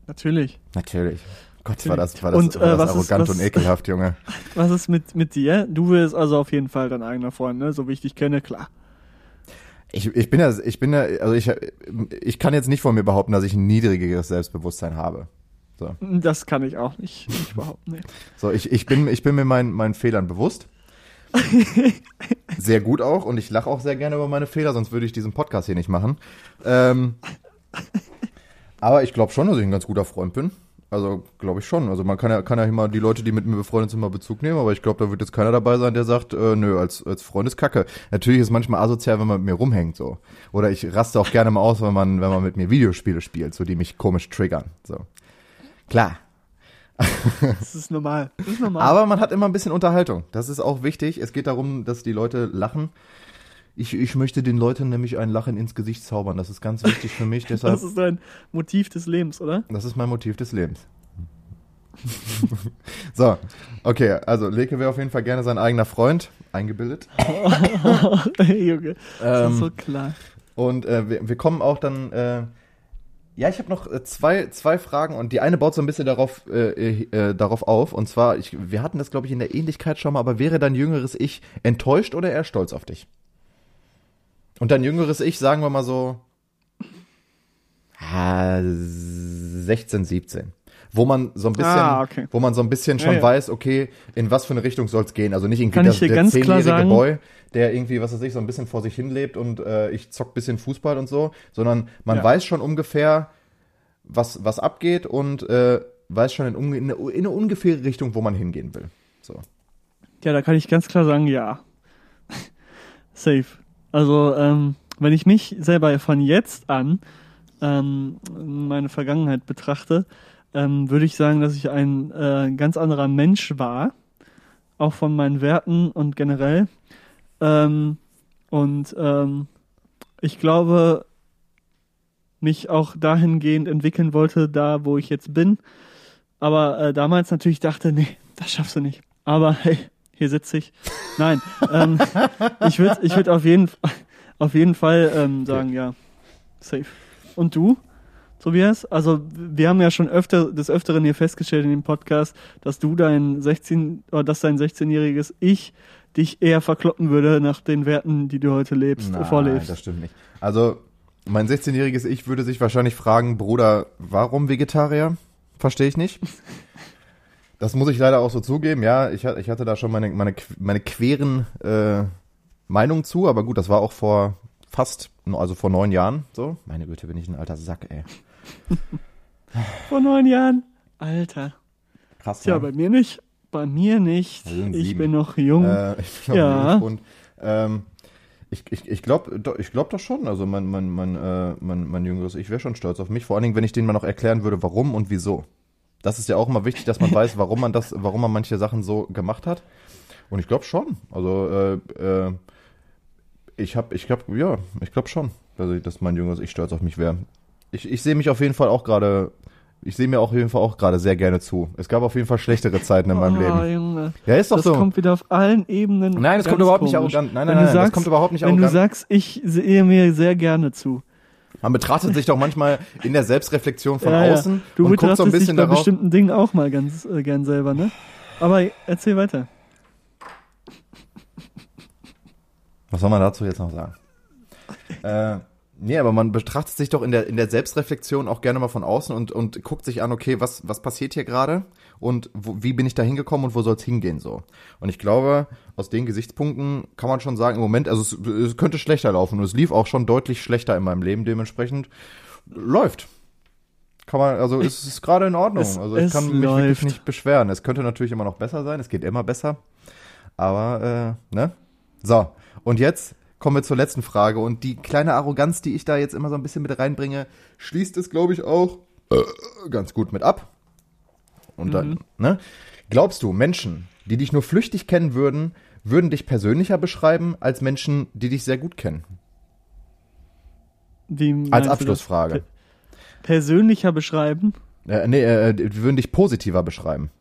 natürlich. Natürlich. Gott, war das, war das, Und, war äh, das was ist- arrogant was- und ekelhaft, Junge. Was ist mit, mit dir? Du willst also auf jeden Fall dein eigener Freund, ne? So wie ich dich kenne, klar. Ich, ich bin ja, ich bin ja, also ich, ich kann jetzt nicht von mir behaupten, dass ich ein niedrigeres Selbstbewusstsein habe. So, Das kann ich auch nicht, nicht behaupten. Nee. so ich, ich bin, ich bin mir meinen, meinen Fehlern bewusst. Sehr gut auch und ich lache auch sehr gerne über meine Fehler, sonst würde ich diesen Podcast hier nicht machen. Ähm, aber ich glaube schon, dass ich ein ganz guter Freund bin. Also glaube ich schon. Also man kann ja, kann ja immer die Leute, die mit mir befreundet sind, mal Bezug nehmen, aber ich glaube, da wird jetzt keiner dabei sein, der sagt, äh, nö, als, als Freund ist Kacke. Natürlich ist es manchmal asozial, wenn man mit mir rumhängt, so. Oder ich raste auch gerne mal aus, wenn man, wenn man mit mir Videospiele spielt, so die mich komisch triggern. So. Klar. Das ist normal. Das ist normal. Aber man hat immer ein bisschen Unterhaltung. Das ist auch wichtig. Es geht darum, dass die Leute lachen. Ich, ich möchte den Leuten nämlich ein Lachen ins Gesicht zaubern. Das ist ganz wichtig für mich. Deshalb, das ist dein Motiv des Lebens, oder? das ist mein Motiv des Lebens. so, okay, also Leke wäre auf jeden Fall gerne sein eigener Freund, eingebildet. Junge, das Ähm, ist so klar. Und äh, wir, wir kommen auch dann. Äh, ja, ich habe noch äh, zwei, zwei Fragen und die eine baut so ein bisschen darauf, äh, äh, darauf auf. Und zwar, ich, wir hatten das, glaube ich, in der Ähnlichkeit schon mal, aber wäre dein jüngeres Ich enttäuscht oder eher stolz auf dich? Und dein jüngeres Ich, sagen wir mal so, ah, 16, 17. Wo man so ein bisschen, Ah, okay. wo man so ein bisschen schon Ja, ja. weiß, okay, in was für eine Richtung soll's gehen. Also nicht irgendwie das, der zehnjährige Boy, der irgendwie, was weiß ich, so ein bisschen vor sich hin lebt und äh, ich zock bisschen Fußball und so, sondern man Ja. weiß schon ungefähr, was, was abgeht und äh, weiß schon in, in, eine, in eine ungefähre Richtung, wo man hingehen will. So. Ja, da kann ich ganz klar sagen, ja. Safe. Also, ähm, wenn ich mich selber von jetzt an ähm, meine Vergangenheit betrachte, ähm, würde ich sagen, dass ich ein äh, ganz anderer Mensch war, auch von meinen Werten und generell. Ähm, und ähm, ich glaube, mich auch dahingehend entwickeln wollte, da wo ich jetzt bin. aber äh, damals natürlich dachte, nee, das schaffst du nicht. Aber hey, hier sitze ich. Nein, ähm, ich würde ich würd auf jeden auf jeden Fall ähm, sagen, ja, safe. Und du, Tobias? Also wir haben ja schon öfter des Öfteren hier festgestellt in dem Podcast, dass du dein 16 oder dass dein 16-jähriges Ich dich eher verkloppen würde nach den Werten, die du heute lebst, Nein, vorlebst. das stimmt nicht. Also, mein 16-jähriges Ich würde sich wahrscheinlich fragen, Bruder, warum Vegetarier? Verstehe ich nicht. Das muss ich leider auch so zugeben. Ja, ich, ich hatte da schon meine, meine, meine queren äh, Meinungen zu, aber gut, das war auch vor fast, also vor neun Jahren so. Meine Güte, bin ich ein alter Sack, ey. Vor neun Jahren. Alter. Krass. Tja, ne? bei mir nicht. Bei mir nicht. Ich bin noch jung. Äh, ich glaub, Ja. Und, ähm, ich ich, ich glaube ich glaub doch schon. Also mein, mein, mein, äh, mein, mein jüngeres Ich wäre schon stolz auf mich. Vor allen Dingen, wenn ich denen mal noch erklären würde, warum und wieso. Das ist ja auch immer wichtig, dass man weiß, warum man das, warum man manche Sachen so gemacht hat. Und ich glaube schon. Also äh, äh, ich habe, ich glaube, ja, ich glaube schon, dass, ich, dass mein jüngeres Ich stolz auf mich wäre. Ich, ich sehe mich auf jeden Fall auch gerade, ich sehe mir auch auf jeden Fall auch gerade sehr gerne zu. Es gab auf jeden Fall schlechtere Zeiten in meinem oh, Leben. Junge. Ja, ist doch Das so. kommt wieder auf allen Ebenen. Nein, das kommt überhaupt nicht komisch. arrogant. Nein, Wenn nein, du nein, das sagst, kommt überhaupt nicht Wenn du arrogant. sagst, ich sehe mir sehr gerne zu. Man betrachtet sich doch manchmal in der Selbstreflexion von Ja, ja. außen Du und betrachtest so ein dich bisschen bei darauf. bestimmten Dingen auch mal ganz äh, gern selber, ne? Aber erzähl weiter. Was soll man dazu jetzt noch sagen? äh, nee, aber man betrachtet sich doch in der, in der Selbstreflexion auch gerne mal von außen und, und guckt sich an, okay, was, was passiert hier gerade und wo, wie bin ich da hingekommen und wo soll es hingehen so. Und ich glaube, aus den Gesichtspunkten kann man schon sagen, im Moment, also es, es könnte schlechter laufen und es lief auch schon deutlich schlechter in meinem Leben, dementsprechend läuft. Kann man, also es ist gerade in Ordnung. Es- also ich kann mich wirklich nicht beschweren. Es könnte natürlich immer noch besser sein, es geht immer besser. Aber, äh, ne? So, und jetzt kommen wir zur letzten Frage. Und die kleine Arroganz, die ich da jetzt immer so ein bisschen mit reinbringe, schließt es, glaube ich, auch äh, ganz gut mit ab. Und dann, ne? Glaubst du, Menschen, die dich nur flüchtig kennen würden, würden dich persönlicher beschreiben als Menschen, die dich sehr gut kennen? Als? Abschlussfrage. Per- Persönlicher beschreiben? Äh, nee, äh, würden dich positiver beschreiben.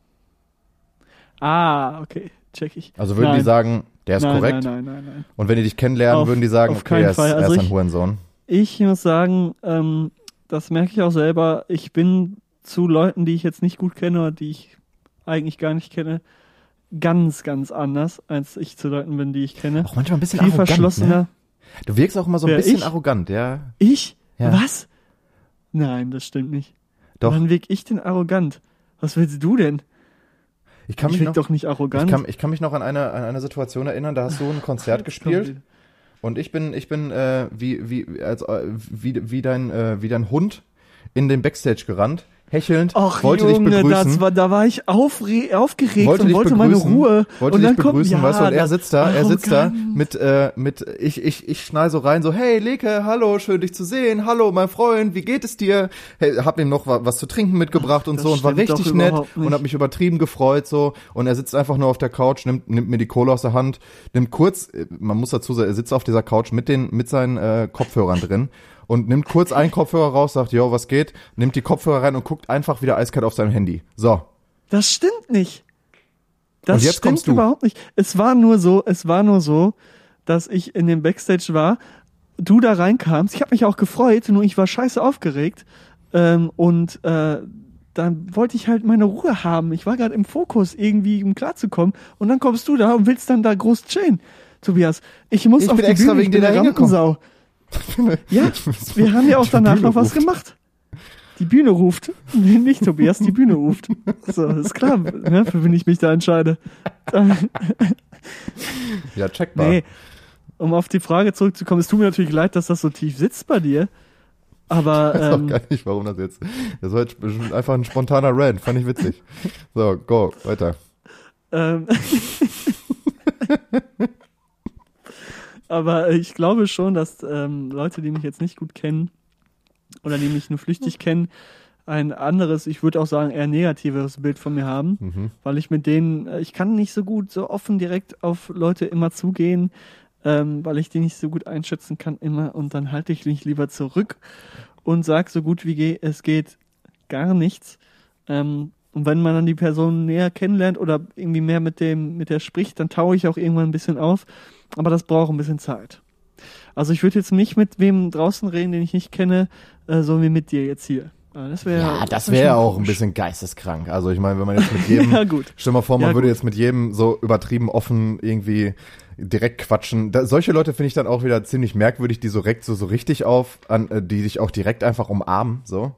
Ah, okay, check ich. Also würden nein. die sagen, der ist nein, korrekt. Nein, nein, nein, nein. Und wenn die dich kennenlernen, Auf- würden die sagen, okay, er ist, er Also ist ein ich- Hurensohn. Ich muss sagen, ähm, das merke ich auch selber. Ich bin zu Leuten, die ich jetzt nicht gut kenne oder die ich eigentlich gar nicht kenne, ganz, ganz anders, als ich zu Leuten bin, die ich kenne. Auch manchmal ein bisschen Viel arrogant, verschlossener. Ne? Du wirkst auch immer so ein Wer, bisschen ich? arrogant, ja. Ich? Ja. Was? Nein, das stimmt nicht. Doch. Wann wirk ich denn arrogant? Was willst du denn? Ich kann ich mich noch, doch nicht ich arrogant. kann, ich kann mich noch an eine, an eine Situation erinnern, da hast du ein Konzert gespielt und ich bin, ich bin äh, wie, wie, als, äh, wie, wie, dein, äh, wie dein Hund in den Backstage gerannt, hechelnd, Ach, wollte Junge, dich begrüßen. das war, da war ich aufre aufgeregt wollte und wollte begrüßen, meine Ruhe. wollte und dich dann kommt, begrüßen, ja, weißt du, und er sitzt da, er sitzt da mit, äh, mit, ich, ich, ich schnall so rein, so, hey, Leke, hallo, schön dich zu sehen, hallo, mein Freund, wie geht es dir? Hey, hab ihm noch wa- was zu trinken mitgebracht und das so und war richtig nett und hab mich übertrieben gefreut, so, und er sitzt einfach nur auf der Couch, nimmt, nimmt mir die Kohle aus der Hand, nimmt kurz, äh, man muss dazu sagen, er sitzt auf dieser Couch mit den, mit seinen, äh, Kopfhörern drin. Und nimmt kurz einen Kopfhörer raus, sagt, yo, was geht? Nimmt die Kopfhörer rein und guckt einfach wieder eiskalt auf seinem Handy. So. Das stimmt nicht. Das Und jetzt stimmt kommst du. überhaupt nicht. Es war nur so, es war nur so, dass ich in dem Backstage war, du da reinkamst. Ich habe mich auch gefreut, nur ich war scheiße aufgeregt. Ähm, und äh, dann wollte ich halt meine Ruhe haben. Ich war gerade im Fokus, irgendwie um klarzukommen. Und dann kommst du da und willst dann da groß chillen. Tobias, ich muss Ich auf bin die extra Bühne, wegen ich bin dir da eine hingekommen. Ja, wir haben ja auch danach noch was gemacht. Die Bühne ruft. Nee, nicht Tobias, die Bühne ruft. So, ist klar, ne, für wen ich mich da entscheide. Ja, checkbar. Nee, um auf die Frage zurückzukommen, es tut mir natürlich leid, dass das so tief sitzt bei dir. Aber Ich weiß auch ähm, gar nicht, warum das jetzt. Das war jetzt einfach ein spontaner Rant, fand ich witzig. So, go, weiter. ähm, aber ich glaube schon, dass ähm, Leute, die mich jetzt nicht gut kennen oder die mich nur flüchtig kennen, ein anderes, ich würde auch sagen, eher negativeres Bild von mir haben. Mhm. weil ich mit denen, äh, ich kann nicht so gut so offen direkt auf Leute immer zugehen, ähm, weil ich die nicht so gut einschätzen kann immer und dann halte ich mich lieber zurück und sag so gut wie ge es geht gar nichts. Ähm, Und wenn man dann die Person näher kennenlernt oder irgendwie mehr mit dem, mit der spricht, dann taue ich auch irgendwann ein bisschen auf. Aber das braucht ein bisschen Zeit. Also ich würde jetzt nicht mit wem draußen reden, den ich nicht kenne, äh, so wie mit dir jetzt hier. Das wäre Ja, das wär wäre schon auch ein bisschen geisteskrank. Also ich meine, wenn man jetzt mit jedem, Ja, gut. stell mal vor, man Ja, würde gut. jetzt mit jedem so übertrieben offen irgendwie direkt quatschen. Da, solche Leute finde ich dann auch wieder ziemlich merkwürdig, die so direkt so, so richtig auf, an, äh, die sich auch direkt einfach umarmen, so.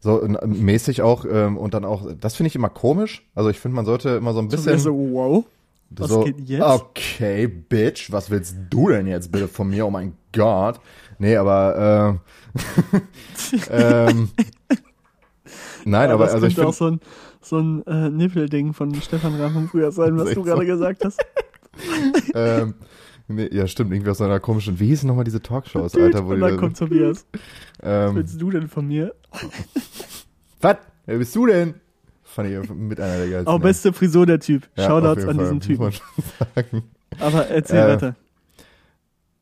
So mäßig auch ähm, und dann auch, das finde ich immer komisch. Also ich finde, man sollte immer so ein bisschen wär so, wow. Was so, geht jetzt? okay, Bitch, was willst du denn jetzt bitte von mir? Oh mein Gott. Nee, aber äh, ähm, nein, Ja, aber das also ich könnte auch finde, so ein, so ein äh, Nippelding von Stefan Rahm von früher sein, was du gerade so. gesagt hast. ähm, nee, ja stimmt, irgendwie aus so einer komischen, wie hießen nochmal diese Talkshows, Alter, wo Und dann da, kommt Tobias. Was ähm, willst du denn von mir? was? Wer bist du denn? Fand ich mit einer der geilsten. Auch beste Frisur der Typ. Ja, Shoutouts an Fall, diesen Typen. Aber erzähl Äh, weiter.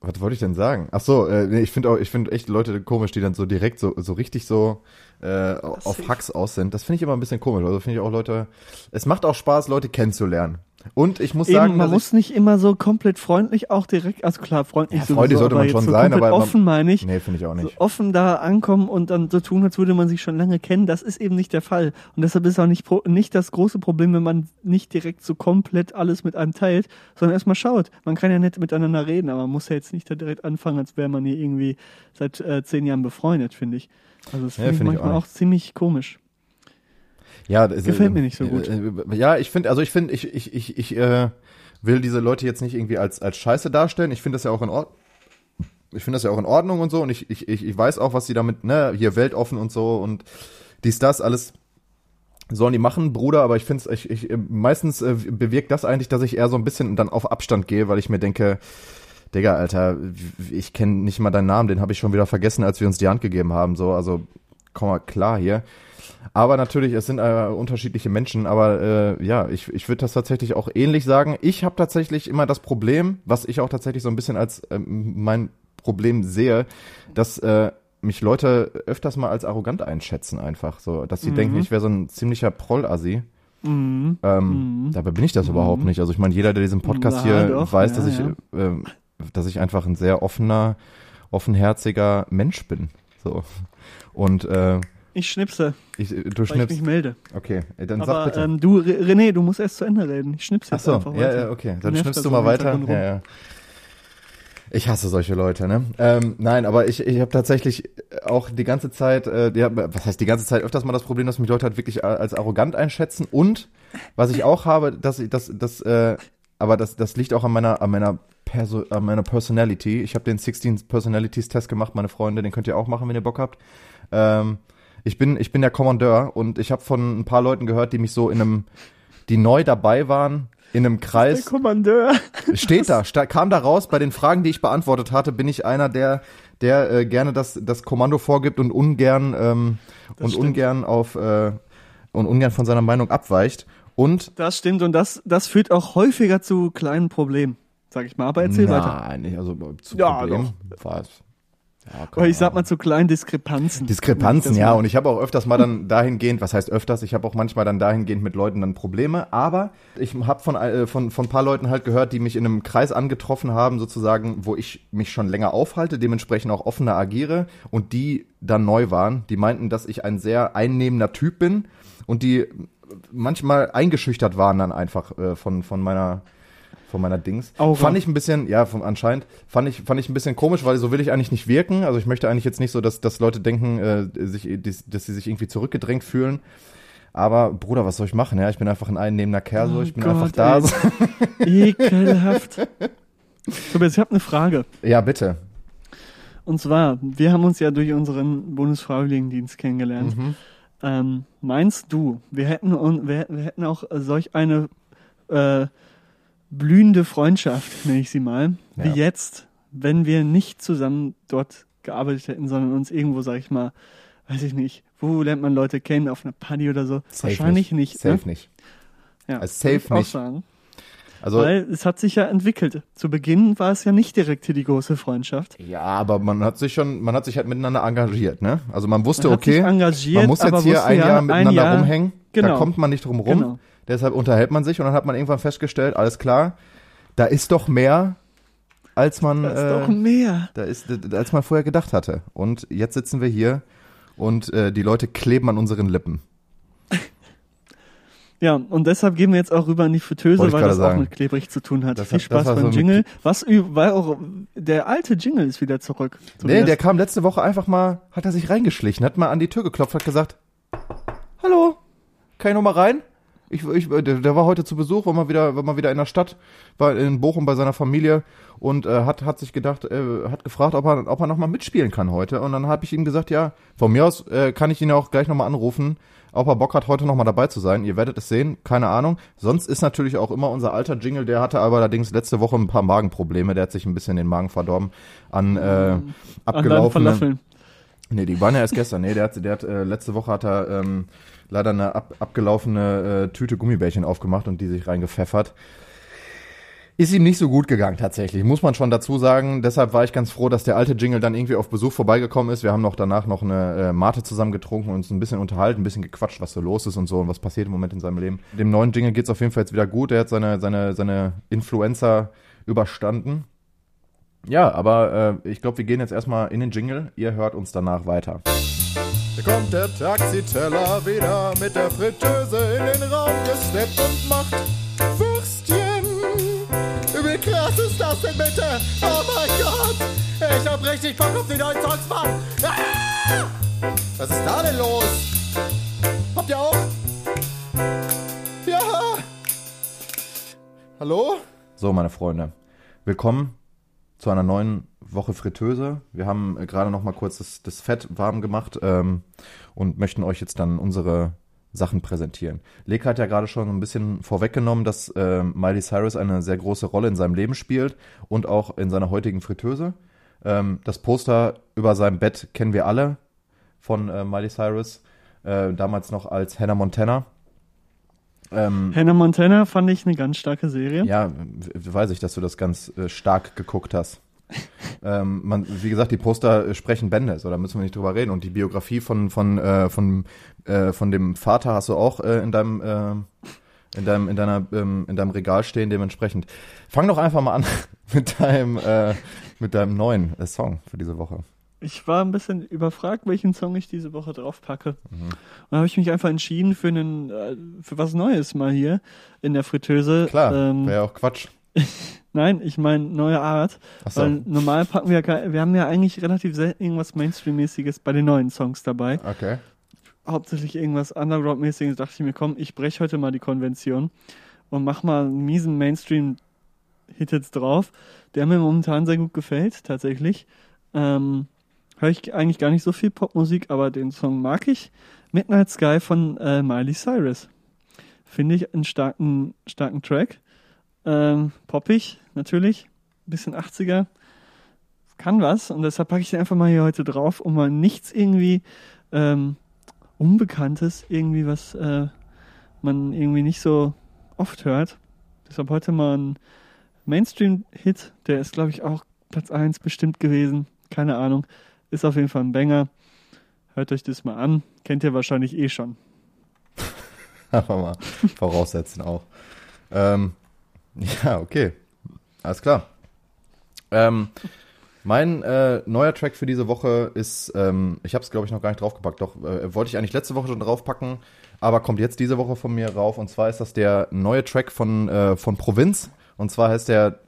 Was wollte ich denn sagen? Ach so, äh, nee, ich finde auch, ich finde echt Leute komisch, die dann so direkt so, so richtig so äh, auf. Hacks aus sind. Das finde ich immer ein bisschen komisch. Also finde ich auch Leute, es macht auch Spaß, Leute kennenzulernen. Und ich muss sagen, Eben, man dass muss nicht immer so komplett freundlich auch direkt, also klar, freundlich Ja, freundlich sollte man schon so sein, aber man- offen meine ich. nee, finde ich auch So nicht. offen da ankommen und dann so tun, als würde man sich schon lange kennen, das ist eben nicht der Fall. Und deshalb ist auch nicht, nicht das große Problem, wenn man nicht direkt so komplett alles mit einem teilt, sondern erstmal schaut. Man kann ja nett miteinander reden, aber man muss ja jetzt nicht da direkt anfangen, als wäre man hier irgendwie seit äh, zehn Jahren befreundet, finde ich. Also das Ja, finde ich finde ich manchmal auch auch, ziemlich komisch. Ja, das, Gefällt mir nicht so gut. Äh, äh, ja, ich finde, also ich finde, ich, ich, ich, ich äh, will diese Leute jetzt nicht irgendwie als, als Scheiße darstellen. Ich finde das ja auch in Ordnung. Ich finde das ja auch in Ordnung und so und ich, ich, ich, ich weiß auch, was sie damit, ne, hier weltoffen und so und dies, das, alles sollen die machen, Bruder, aber ich finde es, ich, ich, äh, meistens äh, bewirkt das eigentlich, dass ich eher so ein bisschen dann auf Abstand gehe, weil ich mir denke, Digga, Alter, ich kenne nicht mal deinen Namen, den habe ich schon wieder vergessen, als wir uns die Hand gegeben haben, so, also komm mal klar hier. Aber natürlich, es sind äh, unterschiedliche Menschen, aber äh, ja, ich, ich würde das tatsächlich auch ähnlich sagen. Ich habe tatsächlich immer das Problem, was ich auch tatsächlich so ein bisschen als ähm, mein Problem sehe, dass äh, mich Leute öfters mal als arrogant einschätzen einfach, so, dass sie Mhm. denken, ich wäre so ein ziemlicher Prollassi. Mhm. Ähm, Dabei bin ich das überhaupt nicht. Also ich meine, jeder, der diesen Podcast Na, hier doch, weiß, ja, dass ich, ja. ähm, dass ich einfach ein sehr offener, offenherziger Mensch bin. So. Und äh, Ich schnipse, ich, du weil ich mich schnippst. melde. Okay, äh, dann sag Aber bitte. ähm, du, Re- René, du musst erst zu Ende reden. Ich schnipse Ach jetzt so, einfach ja, weiter. ja, okay. Dann schnippst du mal weiter. Ja, ja. Ich hasse solche Leute, ne? Ähm, nein, aber ich, ich habe tatsächlich auch die ganze Zeit, äh, ja, was heißt die ganze Zeit, öfters mal das Problem, dass mich Leute halt wirklich als arrogant einschätzen. Und was ich auch habe, dass ich das, das, äh, aber das, das liegt auch an meiner, an meiner Perso an meiner Personality. Ich habe den 16 Personalities Test gemacht, meine Freunde, den könnt ihr auch machen, wenn ihr Bock habt. Ähm, ich bin, ich bin der Kommandeur und ich habe von ein paar Leuten gehört, die mich so in einem, die neu dabei waren, in einem Der Kreis. Kommandeur. Steht da, kam da raus, bei den Fragen, die ich beantwortet hatte, bin ich einer, der, der äh, gerne das, das Kommando vorgibt und ungern ähm, und stimmt. ungern auf äh, und ungern von seiner Meinung abweicht. Und Das stimmt und das, das führt auch häufiger zu kleinen Problemen, sag ich mal. Aber erzähl weiter. Nein, nicht, also zu Ja, Problem. Was? Ja, ich sag mal zu kleinen Diskrepanzen. Diskrepanzen, ja. Und ich habe auch öfters mal dann dahingehend, was heißt öfters, ich habe auch manchmal dann dahingehend mit Leuten dann Probleme. Aber ich habe von, äh, von, von ein paar Leuten halt gehört, die mich in einem Kreis angetroffen haben, sozusagen, wo ich mich schon länger aufhalte, dementsprechend auch offener agiere und die dann neu waren. Die meinten, dass ich ein sehr einnehmender Typ bin und die manchmal eingeschüchtert waren dann einfach äh, von, von meiner von meiner Dings. Aura. Fand ich ein bisschen, ja, vom, anscheinend, fand ich, fand ich ein bisschen komisch, weil so will ich eigentlich nicht wirken. Also ich möchte eigentlich jetzt nicht so, dass, dass Leute denken, äh, sich, dass, dass sie sich irgendwie zurückgedrängt fühlen. Aber Bruder, was soll ich machen? Ja, ich bin einfach ein einnehmender Kerl, so Oh ich bin Gott, einfach da. So. Ekelhaft. Tobias, ich habe eine Frage. Ja, bitte. Und zwar, wir haben uns ja durch unseren Bundesfreiwilligendienst kennengelernt. Mhm. Ähm, meinst du, wir hätten, wir, wir hätten auch solch eine äh, blühende Freundschaft, nenne ich sie mal, wie Ja. jetzt, wenn wir nicht zusammen dort gearbeitet hätten, sondern uns irgendwo, sag ich mal, weiß ich nicht, wo lernt man Leute kennen, auf einer Party oder so? Safe Wahrscheinlich nicht. Safe ne? nicht. Ja, Also safe ich auch nicht. Sagen. Also Weil es hat sich ja entwickelt. Zu Beginn war es ja nicht direkt hier die große Freundschaft. ja, aber man hat sich schon, man hat sich halt miteinander engagiert, ne? Also man wusste, Man okay, engagiert, man muss jetzt hier wusste ein ja, Jahr ein miteinander Jahr- rumhängen. Da Genau. kommt man nicht drum rum. Genau. Deshalb unterhält man sich und dann hat man irgendwann festgestellt, alles klar, da ist doch mehr, als man, Da ist äh, doch mehr. da ist, als man vorher gedacht hatte. Und jetzt sitzen wir hier und äh, die Leute kleben an unseren Lippen. Ja, und deshalb gehen wir jetzt auch rüber in die Fritteuse, weil das auch sagen. mit klebrig zu tun hat. Das Viel hat- Spaß beim so Jingle. Was, weil auch der alte Jingle ist wieder zurück. Nee, Tobias. der kam letzte Woche einfach mal, hat er sich reingeschlichen, hat mal an die Tür geklopft, hat gesagt, hallo, kann ich noch mal rein? Ich, ich, der, der war heute zu Besuch, war mal wieder, war mal wieder in der Stadt, war in Bochum bei seiner Familie und äh, hat, hat sich gedacht, äh, hat gefragt, ob er, ob er noch mal mitspielen kann heute. Und dann habe ich ihm gesagt, ja, von mir aus äh, kann ich ihn ja auch gleich noch mal anrufen, ob er Bock hat, heute noch mal dabei zu sein. Ihr werdet es sehen, keine Ahnung. Sonst ist natürlich auch immer unser alter Jingle, der hatte aber allerdings letzte Woche ein paar Magenprobleme, der hat sich ein bisschen den Magen verdorben an äh, An abgelaufenen Falafeln. Nee, die waren ja erst gestern. Nee, der hat, der hat äh, letzte Woche hat er ähm, leider eine ab, abgelaufene äh, Tüte Gummibärchen aufgemacht und die sich reingepfeffert. Ist ihm nicht so gut gegangen tatsächlich, muss man schon dazu sagen. Deshalb war ich ganz froh, dass der alte Jingle dann irgendwie auf Besuch vorbeigekommen ist. Wir haben noch danach noch eine äh, Mate zusammen getrunken und uns ein bisschen unterhalten, ein bisschen gequatscht, was so los ist und so und was passiert im Moment in seinem Leben. Dem neuen Jingle geht's auf jeden Fall jetzt wieder gut. Er hat seine, seine, seine Influencer überstanden. Ja, aber äh, ich glaube, wir gehen jetzt erstmal in den Jingle. Ihr hört uns danach weiter. Da kommt der Taxiteller wieder mit der Fritteuse in den Raum gesteppt und macht Würstchen. Wie krass ist das denn bitte? Oh mein Gott! Ich hab richtig Bock auf die neuen Songs, Mann! Ah! Was ist da denn los? Habt ihr auch? Ja! Hallo? So, meine Freunde, willkommen zu einer neuen Woche Fritteuse. Wir haben äh, gerade noch mal kurz das, das Fett warm gemacht ähm, und möchten euch jetzt dann unsere Sachen präsentieren. Leka hat ja gerade schon ein bisschen vorweggenommen, dass ähm, Miley Cyrus eine sehr große Rolle in seinem Leben spielt und auch in seiner heutigen Fritteuse. Ähm, das Poster über seinem Bett kennen wir alle von äh, Miley Cyrus, äh, damals noch als Hannah Montana. Ähm, Hannah Montana fand ich eine ganz starke Serie. ja, weiß ich, dass du das ganz äh, stark geguckt hast. ähm, man, wie gesagt, die Poster äh, sprechen Bände, so da müssen wir nicht drüber reden. Und die Biografie von von äh, von äh, von dem Vater hast du auch äh, in deinem äh, in deinem in deiner ähm, in deinem Regal stehen. Dementsprechend fang doch einfach mal an mit deinem äh, mit deinem neuen Song für diese Woche. Ich war ein bisschen überfragt, welchen Song ich diese Woche draufpacke. Mhm. Und dann habe ich mich einfach entschieden für einen, äh, für was Neues mal hier in der Fritteuse. Klar, Ähm, wäre ja auch Quatsch. nein, ich meine neue Art. Achso, Weil normal packen wir ja, wir haben ja eigentlich relativ selten irgendwas Mainstream-mäßiges bei den neuen Songs dabei. okay. Hauptsächlich irgendwas Underground-mäßiges. Dachte ich mir, komm, ich breche heute mal die Konvention und mach mal einen miesen Mainstream-Hit jetzt drauf, der mir momentan sehr gut gefällt, tatsächlich. Ähm, Höre ich eigentlich gar nicht so viel Popmusik, aber den Song mag ich. Midnight Sky von äh, Miley Cyrus. Finde ich einen starken, starken Track. Ähm, poppig, natürlich. Bisschen 80er. Kann was. Und deshalb packe ich den einfach mal hier heute drauf, um mal nichts irgendwie ähm, Unbekanntes, irgendwie was äh, man irgendwie nicht so oft hört. Deshalb heute mal ein Mainstream-Hit. Der ist, glaube ich, auch Platz 1 bestimmt gewesen. Keine Ahnung. Ist auf jeden Fall ein Banger. Hört euch das mal an. Kennt ihr wahrscheinlich eh schon. Einfach mal voraussetzen auch. Ähm, ja, okay. Alles klar. Ähm, mein äh, neuer Track für diese Woche ist, ähm, ich habe es glaube ich noch gar nicht draufgepackt, doch äh, wollte ich eigentlich letzte Woche schon draufpacken, aber kommt jetzt diese Woche von mir rauf und zwar ist das der neue Track von, äh, von Provinz und zwar heißt der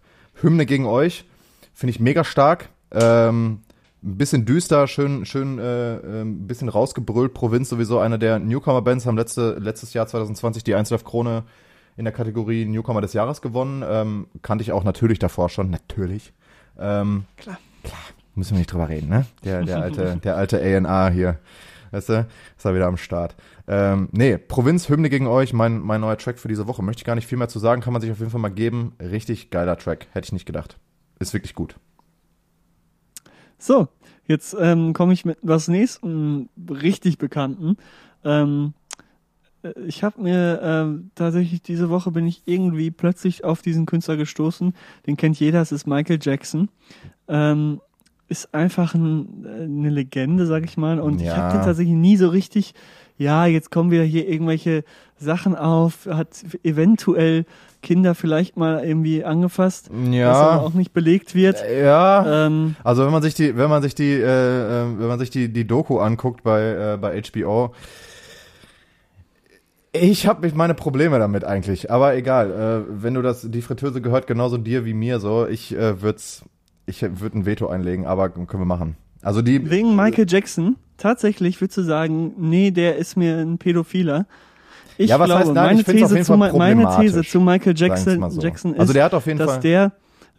Hymne gegen euch. Finde ich mega stark. Ähm, ein bisschen düster, schön, schön, äh, ein bisschen rausgebrüllt. Provinz sowieso eine der Newcomer-Bands, haben letzte, letztes Jahr 2020 die 1 Krone in der Kategorie Newcomer des Jahres gewonnen. Ähm, kannte ich auch natürlich davor schon, natürlich. Ähm, Klar. Klar, müssen wir nicht drüber reden, ne? Der, der alte, der alte A&R hier. Weißt du, ist er wieder am Start. Ähm, nee, Provinz, Hymne gegen euch, mein, mein neuer Track für diese Woche. Möchte ich gar nicht viel mehr zu sagen, kann man sich auf jeden Fall mal geben. Richtig geiler Track, hätte ich nicht gedacht. Ist wirklich gut. So, jetzt ähm, komme ich mit was nächsten richtig Bekannten. Ähm, äh, ich habe mir ähm, tatsächlich diese Woche bin ich irgendwie plötzlich auf diesen Künstler gestoßen. Den kennt jeder, es ist Michael Jackson. Ähm, ist einfach ein, äh, eine Legende, sag ich mal. Und ich Ja. habe den tatsächlich nie so richtig, ja, jetzt kommen wieder hier irgendwelche Sachen auf, hat eventuell Kinder vielleicht mal irgendwie angefasst, was aber Ja. auch nicht belegt wird. Ja. Ähm, Also wenn man sich die, wenn man sich die, äh, äh, wenn man sich die, die Doku anguckt bei, äh, bei HBO, ich habe meine Probleme damit eigentlich, aber egal. Äh, wenn du das, die Fritteuse gehört genauso dir wie mir so, ich äh, würd's, ich würde ein Veto einlegen, aber können wir machen. Also die, Wegen Michael Jackson, tatsächlich würdest du sagen, nee, der ist mir ein Pädophiler. Ich Ja, was glaube, heißt nein? meine, Ich These zu, meine These zu Michael Jackson, so. Jackson ist, Also der hat auf jeden dass Fall- der,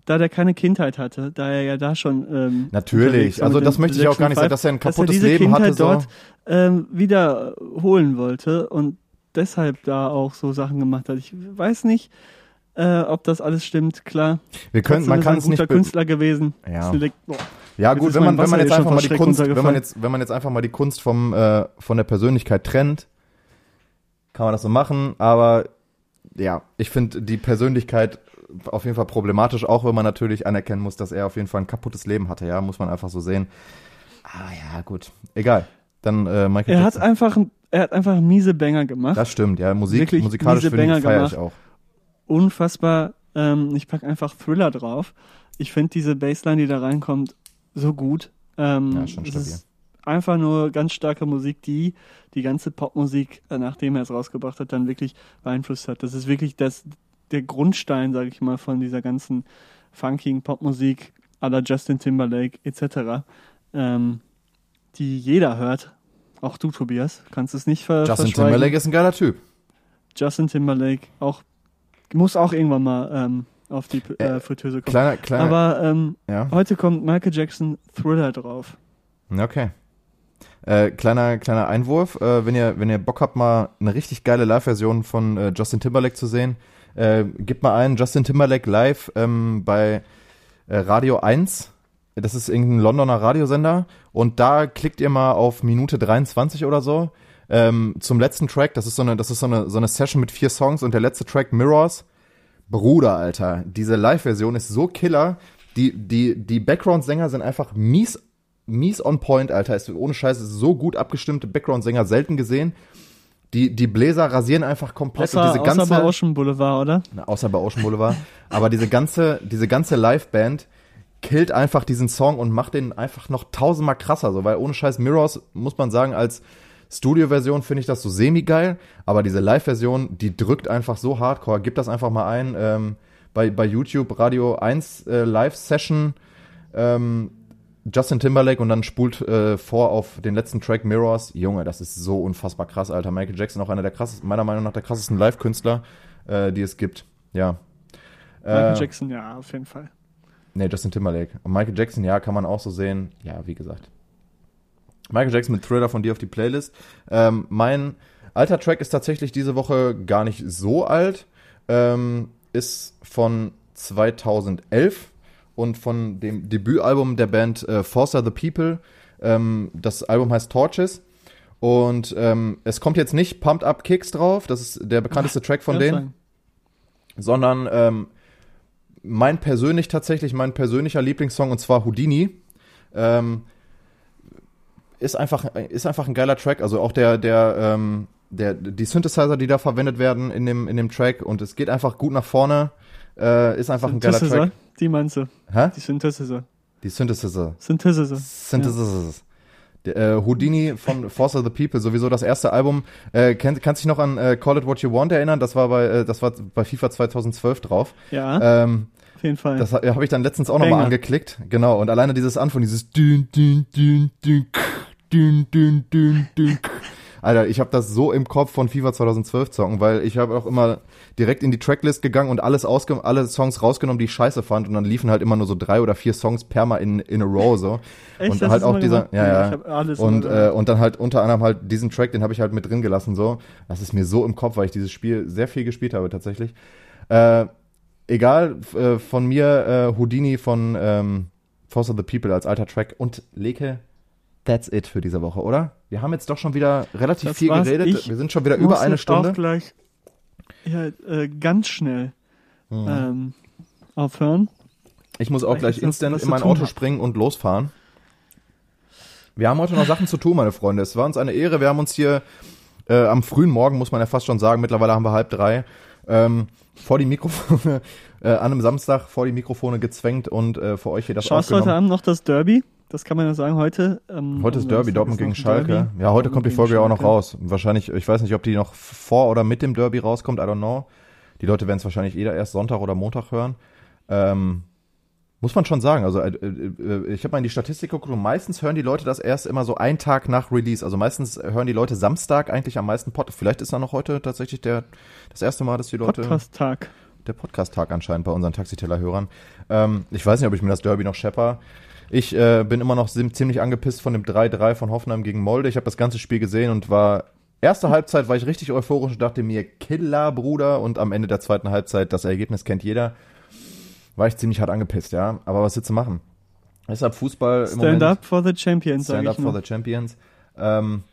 da der keine Kindheit hatte, da er ja da schon ähm, Natürlich. Also das möchte ich auch gar nicht sagen, dass er ein Five, dass kaputtes diese Leben Kindheit hatte, so. dort ähm, wiederholen wollte und deshalb da auch so Sachen gemacht hat. Ich weiß nicht, äh, ob das alles stimmt, klar. wir können, man er kann es guter nicht, be- Künstler gewesen. Ja. Ja Jetzt gut, wenn man, wenn man jetzt einfach mal die Kunst, wenn man jetzt, wenn man jetzt einfach mal die Kunst vom äh, von der Persönlichkeit trennt, kann man das so machen. Aber ja, ich finde die Persönlichkeit auf jeden Fall problematisch, auch wenn man natürlich anerkennen muss, dass er auf jeden Fall ein kaputtes Leben hatte. Ja, muss man einfach so sehen. Ah ja, gut, egal. Dann äh, Michael Er hat einfach, er hat einfach miese Banger gemacht. Das stimmt, ja, Musik, Wirklich musikalisch miese finde ich feiere ich auch. unfassbar. Ähm, ich pack einfach Thriller drauf. Ich finde diese Bassline, die da reinkommt, so gut. Ähm, Ja, schon stabil. ist einfach nur ganz starke Musik, die die ganze Popmusik, äh, nachdem er es rausgebracht hat, dann wirklich beeinflusst hat. Das ist wirklich das, der Grundstein, sage ich mal, von dieser ganzen funkigen Popmusik à la Justin Timberlake etc., ähm, die jeder hört. Auch du, Tobias, kannst es nicht ver Justin. Timberlake ist ein geiler Typ. Justin Timberlake auch muss auch irgendwann mal ähm, auf die äh, Äh, Fritteuse kommen. Kleiner, kleiner. Aber ähm, ja. heute kommt Michael Jackson Thriller drauf. Okay. Äh, kleiner, kleiner Einwurf, äh, wenn ihr, wenn ihr Bock habt, mal eine richtig geile Live-Version von äh, Justin Timberlake zu sehen, äh, gebt mal ein Justin Timberlake live ähm, bei äh, Radio 1. Das ist irgendein Londoner Radiosender. Und da klickt ihr mal auf Minute 23 oder so. Ähm, zum letzten Track, das ist so eine, das ist so eine, so eine Session mit vier Songs und der letzte Track Mirrors. Bruder, Alter, diese Live-Version ist so killer. Die, die, die Background-Sänger sind einfach mies, mies on point, Alter. Ist ohne Scheiß ist so gut abgestimmte Background-Sänger selten gesehen. Die, die Bläser rasieren einfach komplett Außer, und diese ganze, außer bei Ocean Boulevard, oder? na, außer bei Ocean Boulevard. aber diese ganze, diese ganze Liveband killt einfach diesen Song und macht den einfach noch tausendmal krasser, so, weil ohne Scheiß Mirrors, muss man sagen, als Studio-Version finde ich das so semi-geil, aber diese Live-Version, die drückt einfach so hardcore. Gib das einfach mal ein, ähm, bei, bei YouTube Radio 1 äh, Live-Session, ähm, Justin Timberlake und dann spult äh, vor auf den letzten Track Mirrors. Junge, das ist so unfassbar krass, Alter. Michael Jackson auch einer der krassesten, meiner Meinung nach der krassesten Live-Künstler, äh, die es gibt. Ja. Michael Äh, Jackson, ja, auf jeden Fall. Nee, Justin Timberlake. Und Michael Jackson, ja, kann man auch so sehen. Ja, wie gesagt. Michael Jackson mit Thriller von dir auf die Playlist. Ähm, mein alter Track ist tatsächlich diese Woche gar nicht so alt. Ähm, ist von 2011 und von dem Debütalbum der Band äh, Forcer the People. Ähm, das Album heißt Torches. Und ähm, es kommt jetzt nicht Pumped Up Kicks drauf, das ist der bekannteste Track von denen sondern ähm, mein persönlich tatsächlich, mein persönlicher Lieblingssong und zwar Houdini. Ähm, ist einfach, ist einfach ein geiler Track. Also auch der, der, ähm, der, die Synthesizer, die da verwendet werden in dem, in dem Track und es geht einfach gut nach vorne. Äh, ist einfach ein geiler Synthesizer, Track. die meinst du? Hä? Die Synthesizer. Die Synthesizer. Synthesizer. Synthesis. Der, äh, Houdini von Force of the People, sowieso das erste Album. Äh, kenn, kannst dich noch an äh, Call It What You Want erinnern? Das war bei, äh, das war bei FIFA 2012 drauf. Ja, Ähm, auf jeden Fall. Das habe ich dann letztens auch nochmal angeklickt. Genau. Und alleine dieses Anfang, dieses dün, dün, dün, dün, dün, dün, dün, dün. Alter, ich habe das so im Kopf von FIFA 2012 zocken, weil ich habe auch immer direkt in die Tracklist gegangen und alles ausge alle Songs rausgenommen, die ich scheiße fand und dann liefen halt immer nur so drei oder vier Songs per mal in, in a row so. Echt? und Hast halt auch dieser, ja, ja. und, äh, und dann halt unter anderem halt diesen Track, den habe ich halt mit drin gelassen so. Das ist mir so im Kopf, weil ich dieses Spiel sehr viel gespielt habe tatsächlich. Äh, egal, äh, von mir äh, Houdini von ähm, Force of the People als alter Track und Leke, that's it für diese Woche, oder? Wir haben jetzt doch schon wieder relativ Das viel geredet. Ich wir sind schon wieder über eine Stunde. Auch gleich ja, äh, ganz schnell Mhm. ähm, aufhören. Ich muss auch gleich instant in mein Auto hab. springen und losfahren. Wir haben heute noch Sachen zu tun, meine Freunde. Es war uns eine Ehre. Wir haben uns hier äh, am frühen Morgen, muss man ja fast schon sagen, mittlerweile haben wir halb drei, ähm, vor die Mikrofone, äh, an einem Samstag vor die Mikrofone gezwängt und äh, für euch hier das Schaust aufgenommen. heute Abend noch das Derby? Das kann man ja sagen. Heute, ähm, Heute ist Derby, Dortmund gegen Schalke. Derby. Ja, heute Dortmund kommt die Folge ja auch noch raus. Wahrscheinlich, ich weiß nicht, ob die noch vor oder mit dem Derby rauskommt, I don't know. Die Leute werden es wahrscheinlich eh erst Sonntag oder Montag hören. Ähm, muss man schon sagen. Also äh, äh, ich habe mal in die Statistik geguckt und meistens hören die Leute das erst immer so einen Tag nach Release. Also meistens hören die Leute Samstag eigentlich am meisten Pod. Vielleicht ist da noch heute tatsächlich der das erste Mal, dass die Leute Podcast-Tag. der Podcast-Tag anscheinend bei unseren Taxiteller-Hörern. Ähm, ich weiß nicht, ob ich mir das Derby noch schepper. Ich äh, bin immer noch ziemlich angepisst von dem 3-3 von Hoffenheim gegen Molde. Ich habe das ganze Spiel gesehen und war erste Halbzeit war ich richtig euphorisch und dachte mir Killer Bruder und am Ende der zweiten Halbzeit das Ergebnis kennt jeder. War ich ziemlich hart angepisst, ja. Aber was willst du machen? Deshalb Fußball Stand Moment. up for the Champions, sag Stand ich up for the Champions. Ähm,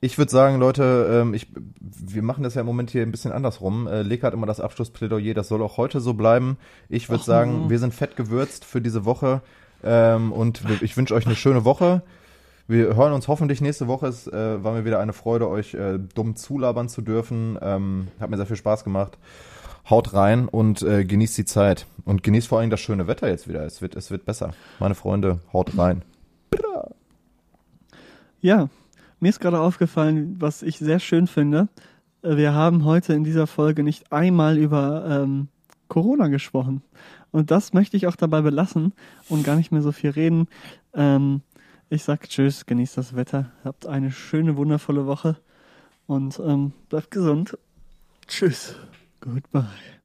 ich würde sagen, Leute, ähm, ich, wir machen das ja im Moment hier ein bisschen andersrum. Äh, Lek hat immer das Abschlussplädoyer, das soll auch heute so bleiben. Ich würde sagen, wir sind fett gewürzt für diese Woche ähm, und ich wünsche euch eine schöne Woche. Wir hören uns hoffentlich nächste Woche. Es äh, war mir wieder eine Freude, euch äh, dumm zulabern zu dürfen. Ähm, hat mir sehr viel Spaß gemacht. Haut rein und äh, genießt die Zeit. Und genießt vor allem das schöne Wetter jetzt wieder. Es wird, es wird besser. Meine Freunde, haut rein. Ja, mir ist gerade aufgefallen, was ich sehr schön finde. Äh, Wir haben heute in dieser Folge nicht einmal über ähm, Corona gesprochen. Und das möchte ich auch dabei belassen und gar nicht mehr so viel reden. Ähm, ich sag Tschüss, genießt das Wetter, habt eine schöne, wundervolle Woche und ähm, bleibt gesund. Tschüss. Goodbye.